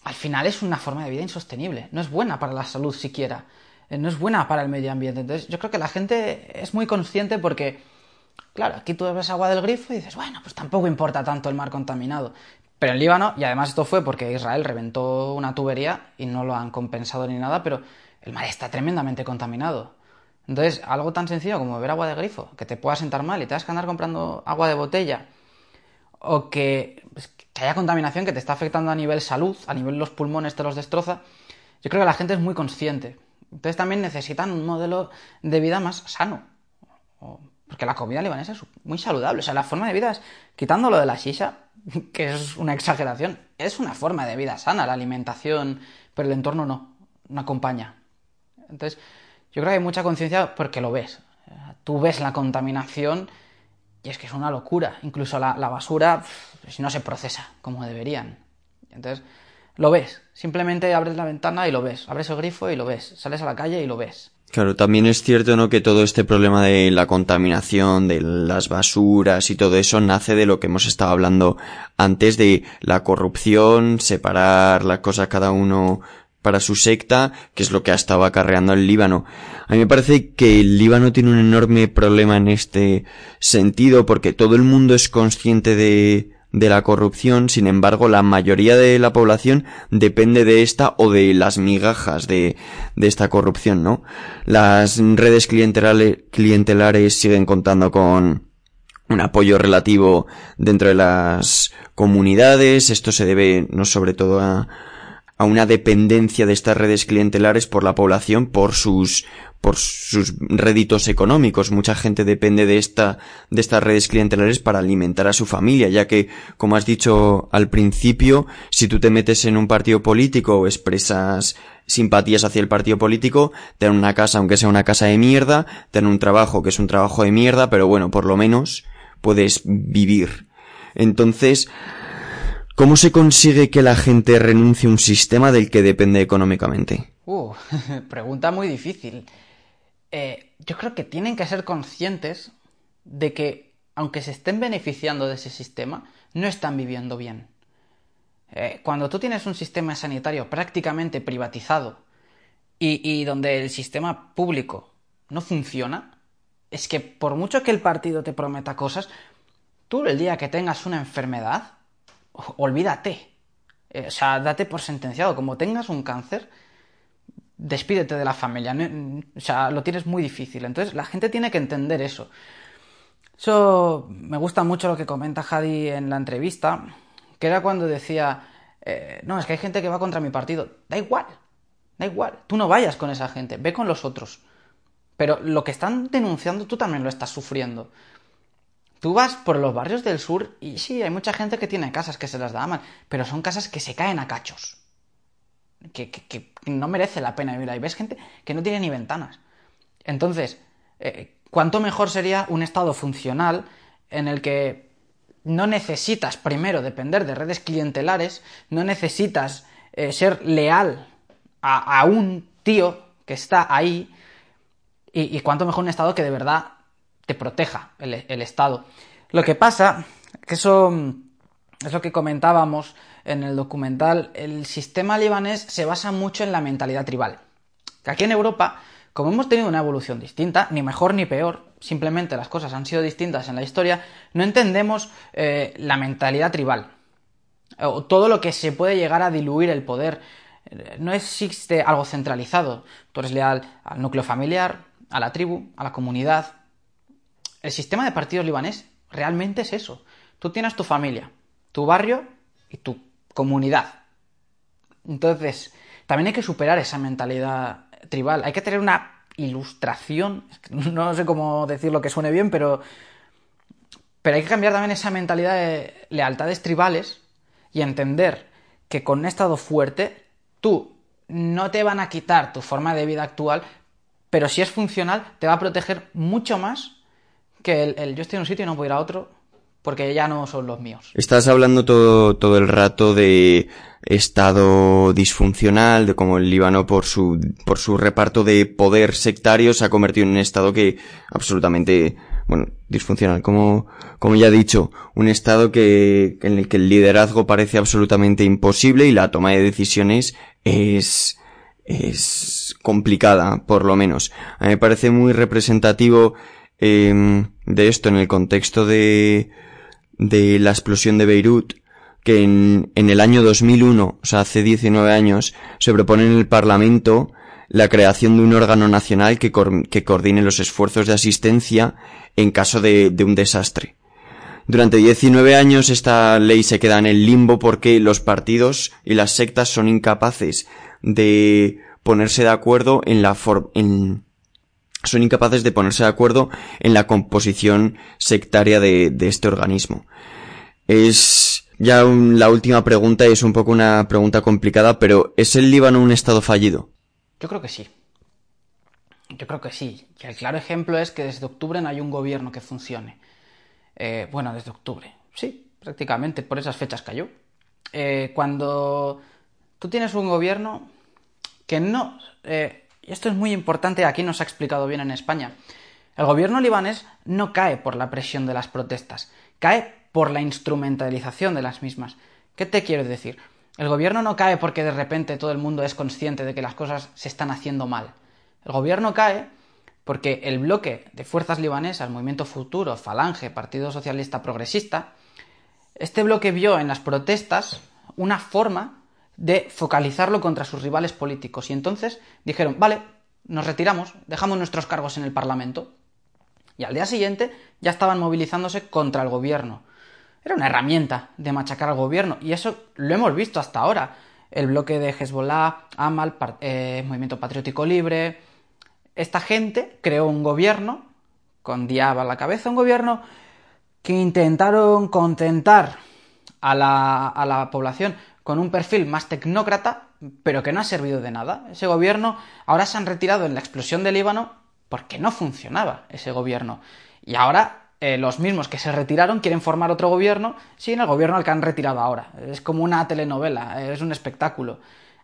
al final es una forma de vida insostenible, no es buena para la salud siquiera, eh, no es buena para el medio ambiente. Entonces, yo creo que la gente es muy consciente porque, claro, aquí tú bebes agua del grifo y dices, bueno, pues tampoco importa tanto el mar contaminado. Pero en Líbano, y además esto fue porque Israel reventó una tubería y no lo han compensado ni nada, pero el mar está tremendamente contaminado. Entonces, algo tan sencillo como beber agua de grifo, que te pueda sentar mal y te vas que andar comprando agua de botella, o que, pues, que, haya contaminación que te está afectando a nivel salud, a nivel los pulmones te los destroza, yo creo que la gente es muy consciente. Entonces también necesitan un modelo de vida más sano. Porque la comida libanesa es muy saludable. O sea, la forma de vida es, quitando lo de la shisha, que es una exageración, es una forma de vida sana, la alimentación, pero el entorno no, no acompaña. Entonces, yo creo que hay mucha conciencia porque lo ves. Tú ves la contaminación y es que es una locura. Incluso la, basura, si no se procesa como deberían. Entonces, lo ves. Simplemente abres la ventana y lo ves. Abres el grifo y lo ves. Sales a la calle y lo ves. Claro, también es cierto, ¿no? Que todo este problema de la contaminación, de las basuras y todo eso nace de lo que hemos estado hablando antes de la corrupción, separar las cosas cada uno para su secta, que es lo que ha estado acarreando el Líbano. A mí me parece que el Líbano tiene un enorme problema en este sentido, porque todo el mundo es consciente de, de la corrupción, sin embargo, la mayoría de la población depende de esta o de las migajas de, esta corrupción, ¿no? Las redes clientelares, clientelares siguen contando con un apoyo relativo dentro de las comunidades, esto se debe no sobre todo a, a una dependencia de estas redes clientelares por la población, por sus por sus réditos económicos. Mucha gente depende de esta, de estas redes clientelares para alimentar a su familia, ya que, como has dicho al principio, si tú te metes en un partido político o expresas simpatías hacia el partido político, tener una casa, aunque sea una casa de mierda, tener un trabajo que es un trabajo de mierda, pero bueno, por lo menos puedes vivir. Entonces, ¿cómo se consigue que la gente renuncie a un sistema del que depende económicamente? Uh, pregunta muy difícil. Eh, yo creo que tienen que ser conscientes de que, aunque se estén beneficiando de ese sistema, no están viviendo bien. Eh, cuando tú tienes un sistema sanitario prácticamente privatizado y, donde el sistema público no funciona, es que por mucho que el partido te prometa cosas, tú el día que tengas una enfermedad, olvídate. Eh, o sea, date por sentenciado. Como tengas un cáncer, despídete de la familia. o sea, lo tienes muy difícil. Entonces, la gente tiene que entender eso. Eso me gusta mucho lo que comenta Jadi en la entrevista, que era cuando decía, eh, no, es que hay gente que va contra mi partido. Da igual, da igual. Tú no vayas con esa gente, ve con los otros. Pero lo que están denunciando tú también lo estás sufriendo. Tú vas por los barrios del sur y sí, hay mucha gente que tiene casas que se las da mal, pero son casas que se caen a cachos. Que, no merece la pena vivir ahí. Ves gente que no tiene ni ventanas. Entonces, eh, ¿cuánto mejor sería un estado funcional en el que no necesitas primero depender de redes clientelares, no necesitas eh, ser leal a, un tío que está ahí, y, cuanto mejor un Estado que de verdad te proteja el, el Estado. Lo que pasa, que eso mm, es lo que comentábamos en el documental, el sistema libanés se basa mucho en la mentalidad tribal. Que aquí en Europa como hemos tenido una evolución distinta, ni mejor ni peor, simplemente las cosas han sido distintas en la historia, no entendemos eh, la mentalidad tribal o todo lo que se puede llegar a diluir el poder. No existe algo centralizado. Tú eres leal al núcleo familiar, a la tribu, a la comunidad. El sistema de partidos libanés realmente es eso. Tú tienes tu familia, tu barrio y tu comunidad. Entonces, también hay que superar esa mentalidad tribal. Hay que tener una ilustración, no sé cómo decirlo que suene bien, pero, pero hay que cambiar también esa mentalidad de lealtades tribales y entender que con un estado fuerte tú no te van a quitar tu forma de vida actual, pero si es funcional te va a proteger mucho más que el, yo estoy en un sitio y no puedo ir a otro porque ya no son los míos. Estás hablando todo, todo el rato de estado disfuncional, de cómo el Líbano por su, por su reparto de poder sectario se ha convertido en un estado que absolutamente, bueno, disfuncional, como, como ya he dicho, un estado que, en el que el liderazgo parece absolutamente imposible y la toma de decisiones es, es complicada, por lo menos. A mí me parece muy representativo eh, de esto en el contexto de, de la explosión de Beirut, que en, en el año 2001, o sea, hace 19 años, se propone en el Parlamento la creación de un órgano nacional que, que coordine los esfuerzos de asistencia en caso de, de un desastre. Durante 19 años esta ley se queda en el limbo porque los partidos y las sectas son incapaces de ponerse de acuerdo en la en, son incapaces de ponerse de acuerdo en la composición sectaria de, este organismo. Es ya la última pregunta y es un poco una pregunta complicada, pero ¿es el Líbano un estado fallido? Yo creo que sí. Yo creo que sí. Y el claro ejemplo es que desde octubre no hay un gobierno que funcione. Eh, bueno, desde octubre. Sí, prácticamente por esas fechas cayó. Eh, cuando tú tienes un gobierno que no eh, y esto es muy importante, aquí nos ha explicado bien en España. El gobierno libanés no cae por la presión de las protestas, cae por la instrumentalización de las mismas. ¿Qué te quiero decir? El gobierno no cae porque de repente todo el mundo es consciente de que las cosas se están haciendo mal. El gobierno cae porque el bloque de fuerzas libanesas, Movimiento Futuro, Falange, Partido Socialista Progresista, este bloque vio en las protestas una forma de focalizarlo contra sus rivales políticos. Y entonces dijeron, vale, nos retiramos, dejamos nuestros cargos en el Parlamento. Y al día siguiente ya estaban movilizándose contra el gobierno. Era una herramienta de machacar al gobierno. Y eso lo hemos visto hasta ahora. El bloque de Hezbollah, Amal, eh, Movimiento Patriótico Libre, esta gente creó un gobierno, con Diaba a la cabeza, un gobierno que intentaron contentar a la, a la población con un perfil más tecnócrata, pero que no ha servido de nada. Ese gobierno ahora se han retirado en la explosión del Líbano porque no funcionaba ese gobierno. Y ahora eh, los mismos que se retiraron quieren formar otro gobierno sin el gobierno al que han retirado ahora. Es como una telenovela, es un espectáculo.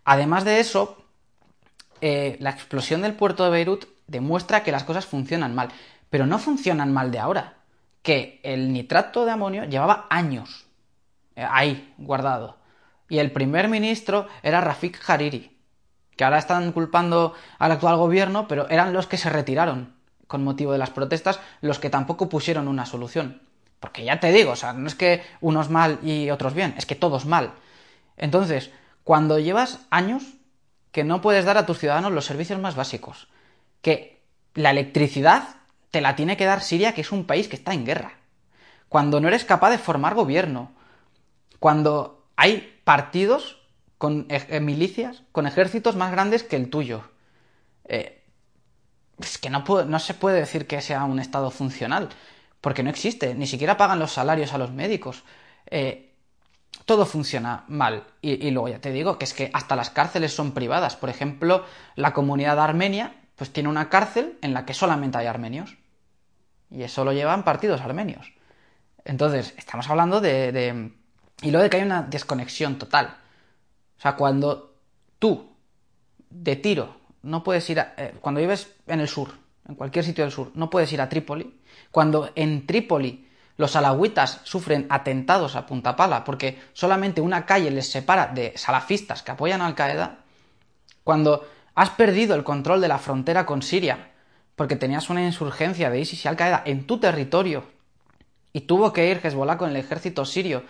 Además de eso, eh, la explosión del puerto de Beirut demuestra que las cosas funcionan mal, pero no funcionan mal de ahora, que el nitrato de amonio llevaba años eh, ahí guardado. Y el primer ministro era Rafik Hariri, que ahora están culpando al actual gobierno, pero eran los que se retiraron con motivo de las protestas, los que tampoco pusieron una solución. Porque ya te digo, o sea, no es que unos mal y otros bien, es que todos mal. Entonces, cuando llevas años que no puedes dar a tus ciudadanos los servicios más básicos, que la electricidad te la tiene que dar Siria, que es un país que está en guerra, cuando no eres capaz de formar gobierno, cuando hay partidos con eh, milicias, con ejércitos más grandes que el tuyo. Eh, es que no, se puede decir que sea un Estado funcional, porque no existe, ni siquiera pagan los salarios a los médicos. Eh, todo funciona mal. Y, luego ya te digo que es que hasta las cárceles son privadas. Por ejemplo, la comunidad armenia pues tiene una cárcel en la que solamente hay armenios. Y eso lo llevan partidos armenios. Entonces, estamos hablando de... Y luego de que hay una desconexión total. O sea, cuando tú, de tiro, no puedes ir a, eh, cuando vives en el sur, en cualquier sitio del sur, no puedes ir a Trípoli, cuando en Trípoli los alawitas sufren atentados a punta pala porque solamente una calle les separa de salafistas que apoyan a Al Qaeda, cuando has perdido el control de la frontera con Siria porque tenías una insurgencia de ISIS y Al Qaeda en tu territorio y tuvo que ir Hezbollah con el ejército sirio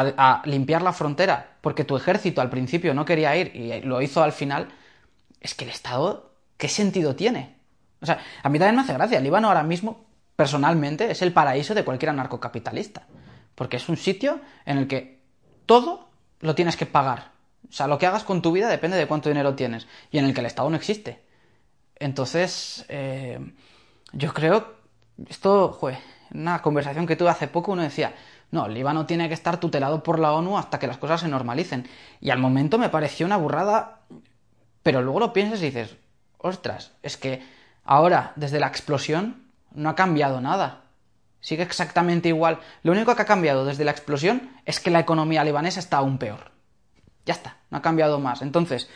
a, limpiar la frontera porque tu ejército al principio no quería ir y lo hizo al final, es que el Estado, ¿qué sentido tiene? O sea, a mí también me hace gracia. El Líbano ahora mismo, personalmente, es el paraíso de cualquier anarcocapitalista. Porque es un sitio en el que todo lo tienes que pagar. O sea, lo que hagas con tu vida depende de cuánto dinero tienes. Y en el que el Estado no existe. Entonces, eh, yo creo, esto, en una conversación que tuve hace poco, uno decía, no, Líbano tiene que estar tutelado por la ONU hasta que las cosas se normalicen. Y al momento me pareció una burrada pero luego lo piensas y dices, ostras, es que ahora, desde la explosión, no ha cambiado nada. Sigue exactamente igual. Lo único que ha cambiado desde la explosión es que la economía libanesa está aún peor. Ya está, no ha cambiado más. Entonces,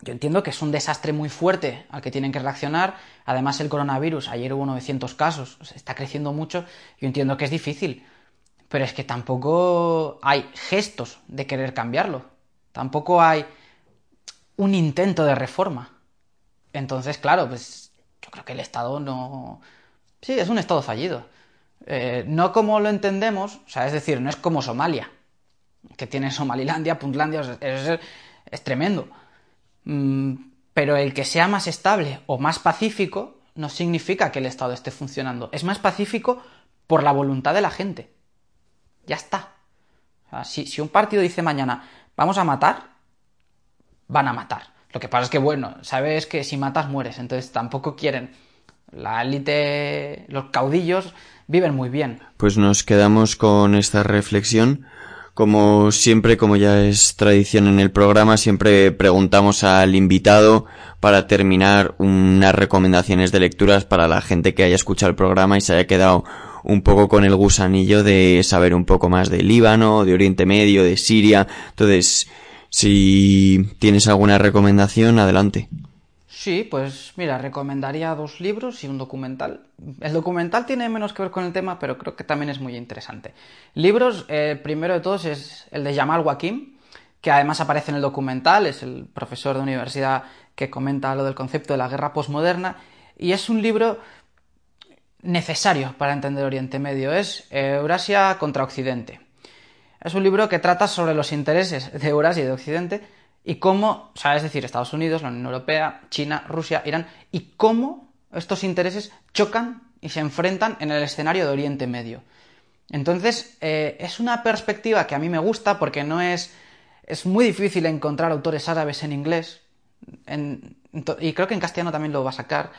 yo entiendo que es un desastre muy fuerte al que tienen que reaccionar. Además, el coronavirus, ayer hubo 900 casos, está creciendo mucho. Yo entiendo que es difícil. Pero es que tampoco hay gestos de querer cambiarlo. Tampoco hay un intento de reforma. Entonces, claro, pues yo creo que el Estado no... Sí, es un Estado fallido. Eh, no como lo entendemos, o sea, es decir, no es como Somalia, que tiene Somalilandia, Puntlandia, es, tremendo. Mm, pero el que sea más estable o más pacífico no significa que el Estado esté funcionando. Es más pacífico por la voluntad de la gente. Ya está. Si, si un partido dice mañana, vamos a matar, van a matar. Lo que pasa es que, bueno, sabes que si matas mueres, entonces tampoco quieren. La élite, los caudillos viven muy bien. Pues nos quedamos con esta reflexión. Como siempre, como ya es tradición en el programa, siempre preguntamos al invitado para terminar unas recomendaciones de lecturas para la gente que haya escuchado el programa y se haya quedado un poco con el gusanillo de saber un poco más de Líbano, de Oriente Medio, de Siria. Entonces, si tienes alguna recomendación, adelante. Sí, pues mira, recomendaría dos libros y un documental. El documental tiene menos que ver con el tema, pero creo que también es muy interesante. Libros, eh, primero de todos es el de Jamal Wakim, que además aparece en el documental, es el profesor de universidad que comenta lo del concepto de la guerra posmoderna, y es un libro necesario para entender Oriente Medio, es Eurasia contra Occidente. Es un libro que trata sobre los intereses de Eurasia y de Occidente y cómo, o es decir, Estados Unidos, la Unión Europea, China, Rusia, Irán, y cómo estos intereses chocan y se enfrentan en el escenario de Oriente Medio. Entonces, eh, es una perspectiva que a mí me gusta porque no es... Es muy difícil encontrar autores árabes en inglés. Y creo que en castellano también lo va a sacar.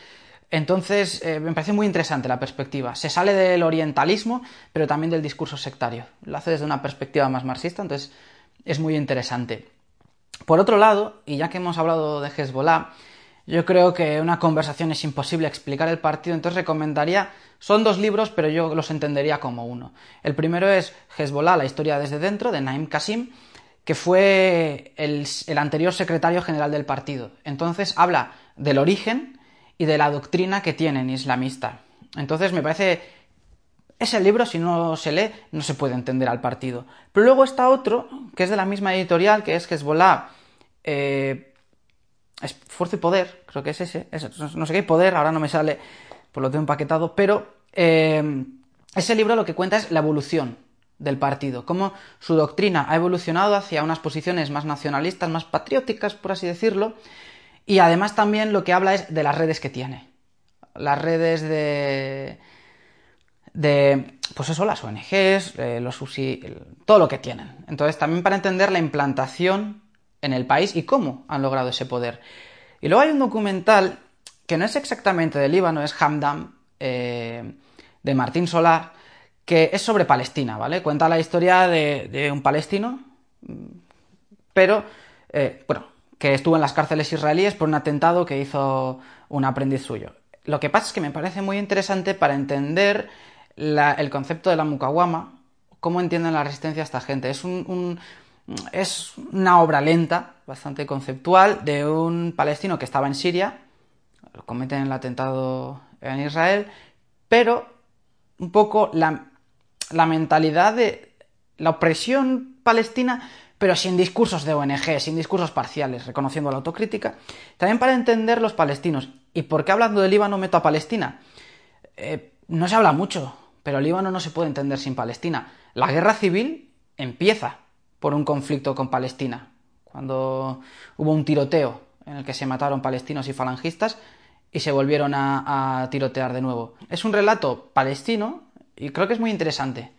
Entonces, eh, me parece muy interesante la perspectiva. Se sale del orientalismo, pero también del discurso sectario. Lo hace desde una perspectiva más marxista, entonces es muy interesante. Por otro lado, y ya que hemos hablado de Hezbollah, yo creo que una conversación es imposible explicar el partido, entonces recomendaría, son dos libros, pero yo los entendería como uno. El primero es Hezbollah, la historia desde dentro, de Naim Qasim, que fue el, el anterior secretario general del partido. Entonces habla del origen y de la doctrina que tienen islamista. Entonces me parece ese libro, si no se lee, no se puede entender al partido. Pero luego está otro, que es de la misma editorial, que es Hezbollah, eh, Esfuerzo y Poder, creo que es ese, no sé qué, Poder, ahora no me sale, por lo tengo empaquetado, pero eh, ese libro lo que cuenta es la evolución del partido, cómo su doctrina ha evolucionado hacia unas posiciones más nacionalistas, más patrióticas, por así decirlo, y además también lo que habla es de las redes que tiene. Las redes de. de. pues eso, las ONGs, eh, los USI, todo lo que tienen. Entonces, también para entender la implantación en el país y cómo han logrado ese poder. Y luego hay un documental que no es exactamente de Líbano, es Hamdam, eh, de Martín Solar, que es sobre Palestina, ¿vale? Cuenta la historia de, un palestino, pero, eh, bueno, que estuvo en las cárceles israelíes por un atentado que hizo un aprendiz suyo. Lo que pasa es que me parece muy interesante para entender el concepto de la mukawama, cómo entienden la resistencia a esta gente. Es, un, es una obra lenta, bastante conceptual, de un palestino que estaba en Siria, cometen el atentado en Israel, pero un poco la la mentalidad de la opresión palestina, pero sin discursos de ONG, sin discursos parciales, reconociendo la autocrítica. También para entender los palestinos. ¿Y por qué hablando de Líbano meto a Palestina? Eh, no se habla mucho, pero Líbano no se puede entender sin Palestina. La guerra civil empieza por un conflicto con Palestina, cuando hubo un tiroteo en el que se mataron palestinos y falangistas y se volvieron a tirotear de nuevo. Es un relato palestino y creo que es muy interesante,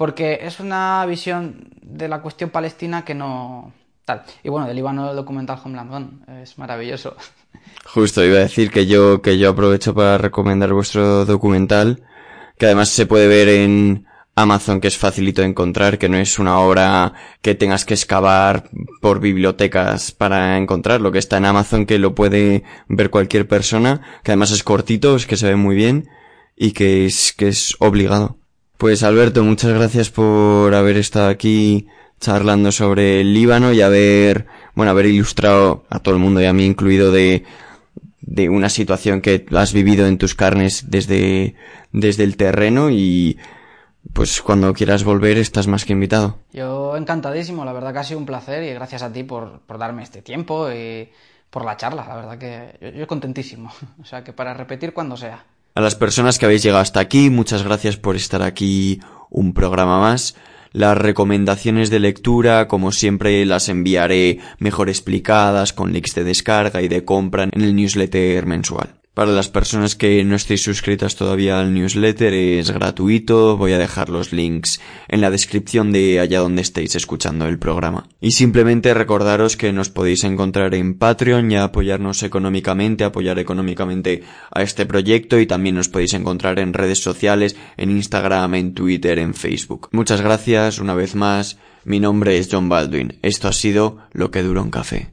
porque es una visión de la cuestión palestina que no... Tal. Y bueno, del Líbano el documental Homeland es maravilloso. Justo, iba a decir que yo, que yo aprovecho para recomendar vuestro documental, que además se puede ver en Amazon, que es facilito de encontrar, que no es una obra que tengas que excavar por bibliotecas para encontrarlo, que está en Amazon, que lo puede ver cualquier persona, que además es cortito, es que se ve muy bien, y que es, que es obligado. Pues Alberto, muchas gracias por haber estado aquí charlando sobre el Líbano y haber, bueno, haber ilustrado a todo el mundo y a mí incluido de, una situación que has vivido en tus carnes desde, desde el terreno y pues cuando quieras volver estás más que invitado. Yo encantadísimo, la verdad que ha sido un placer y gracias a ti por, por darme este tiempo y por la charla, la verdad que yo, yo contentísimo. O sea que para repetir cuando sea. A las personas que habéis llegado hasta aquí, muchas gracias por estar aquí un programa más. Las recomendaciones de lectura, como siempre, las enviaré mejor explicadas, con links de descarga y de compra en el newsletter mensual. Para las personas que no estéis suscritas todavía al newsletter es gratuito, voy a dejar los links en la descripción de allá donde estéis escuchando el programa. Y simplemente recordaros que nos podéis encontrar en Patreon y apoyarnos económicamente, apoyar económicamente a este proyecto y también nos podéis encontrar en redes sociales, en Instagram, en Twitter, en Facebook. Muchas gracias una vez más, mi nombre es John Baldwin, esto ha sido Lo que dura un café.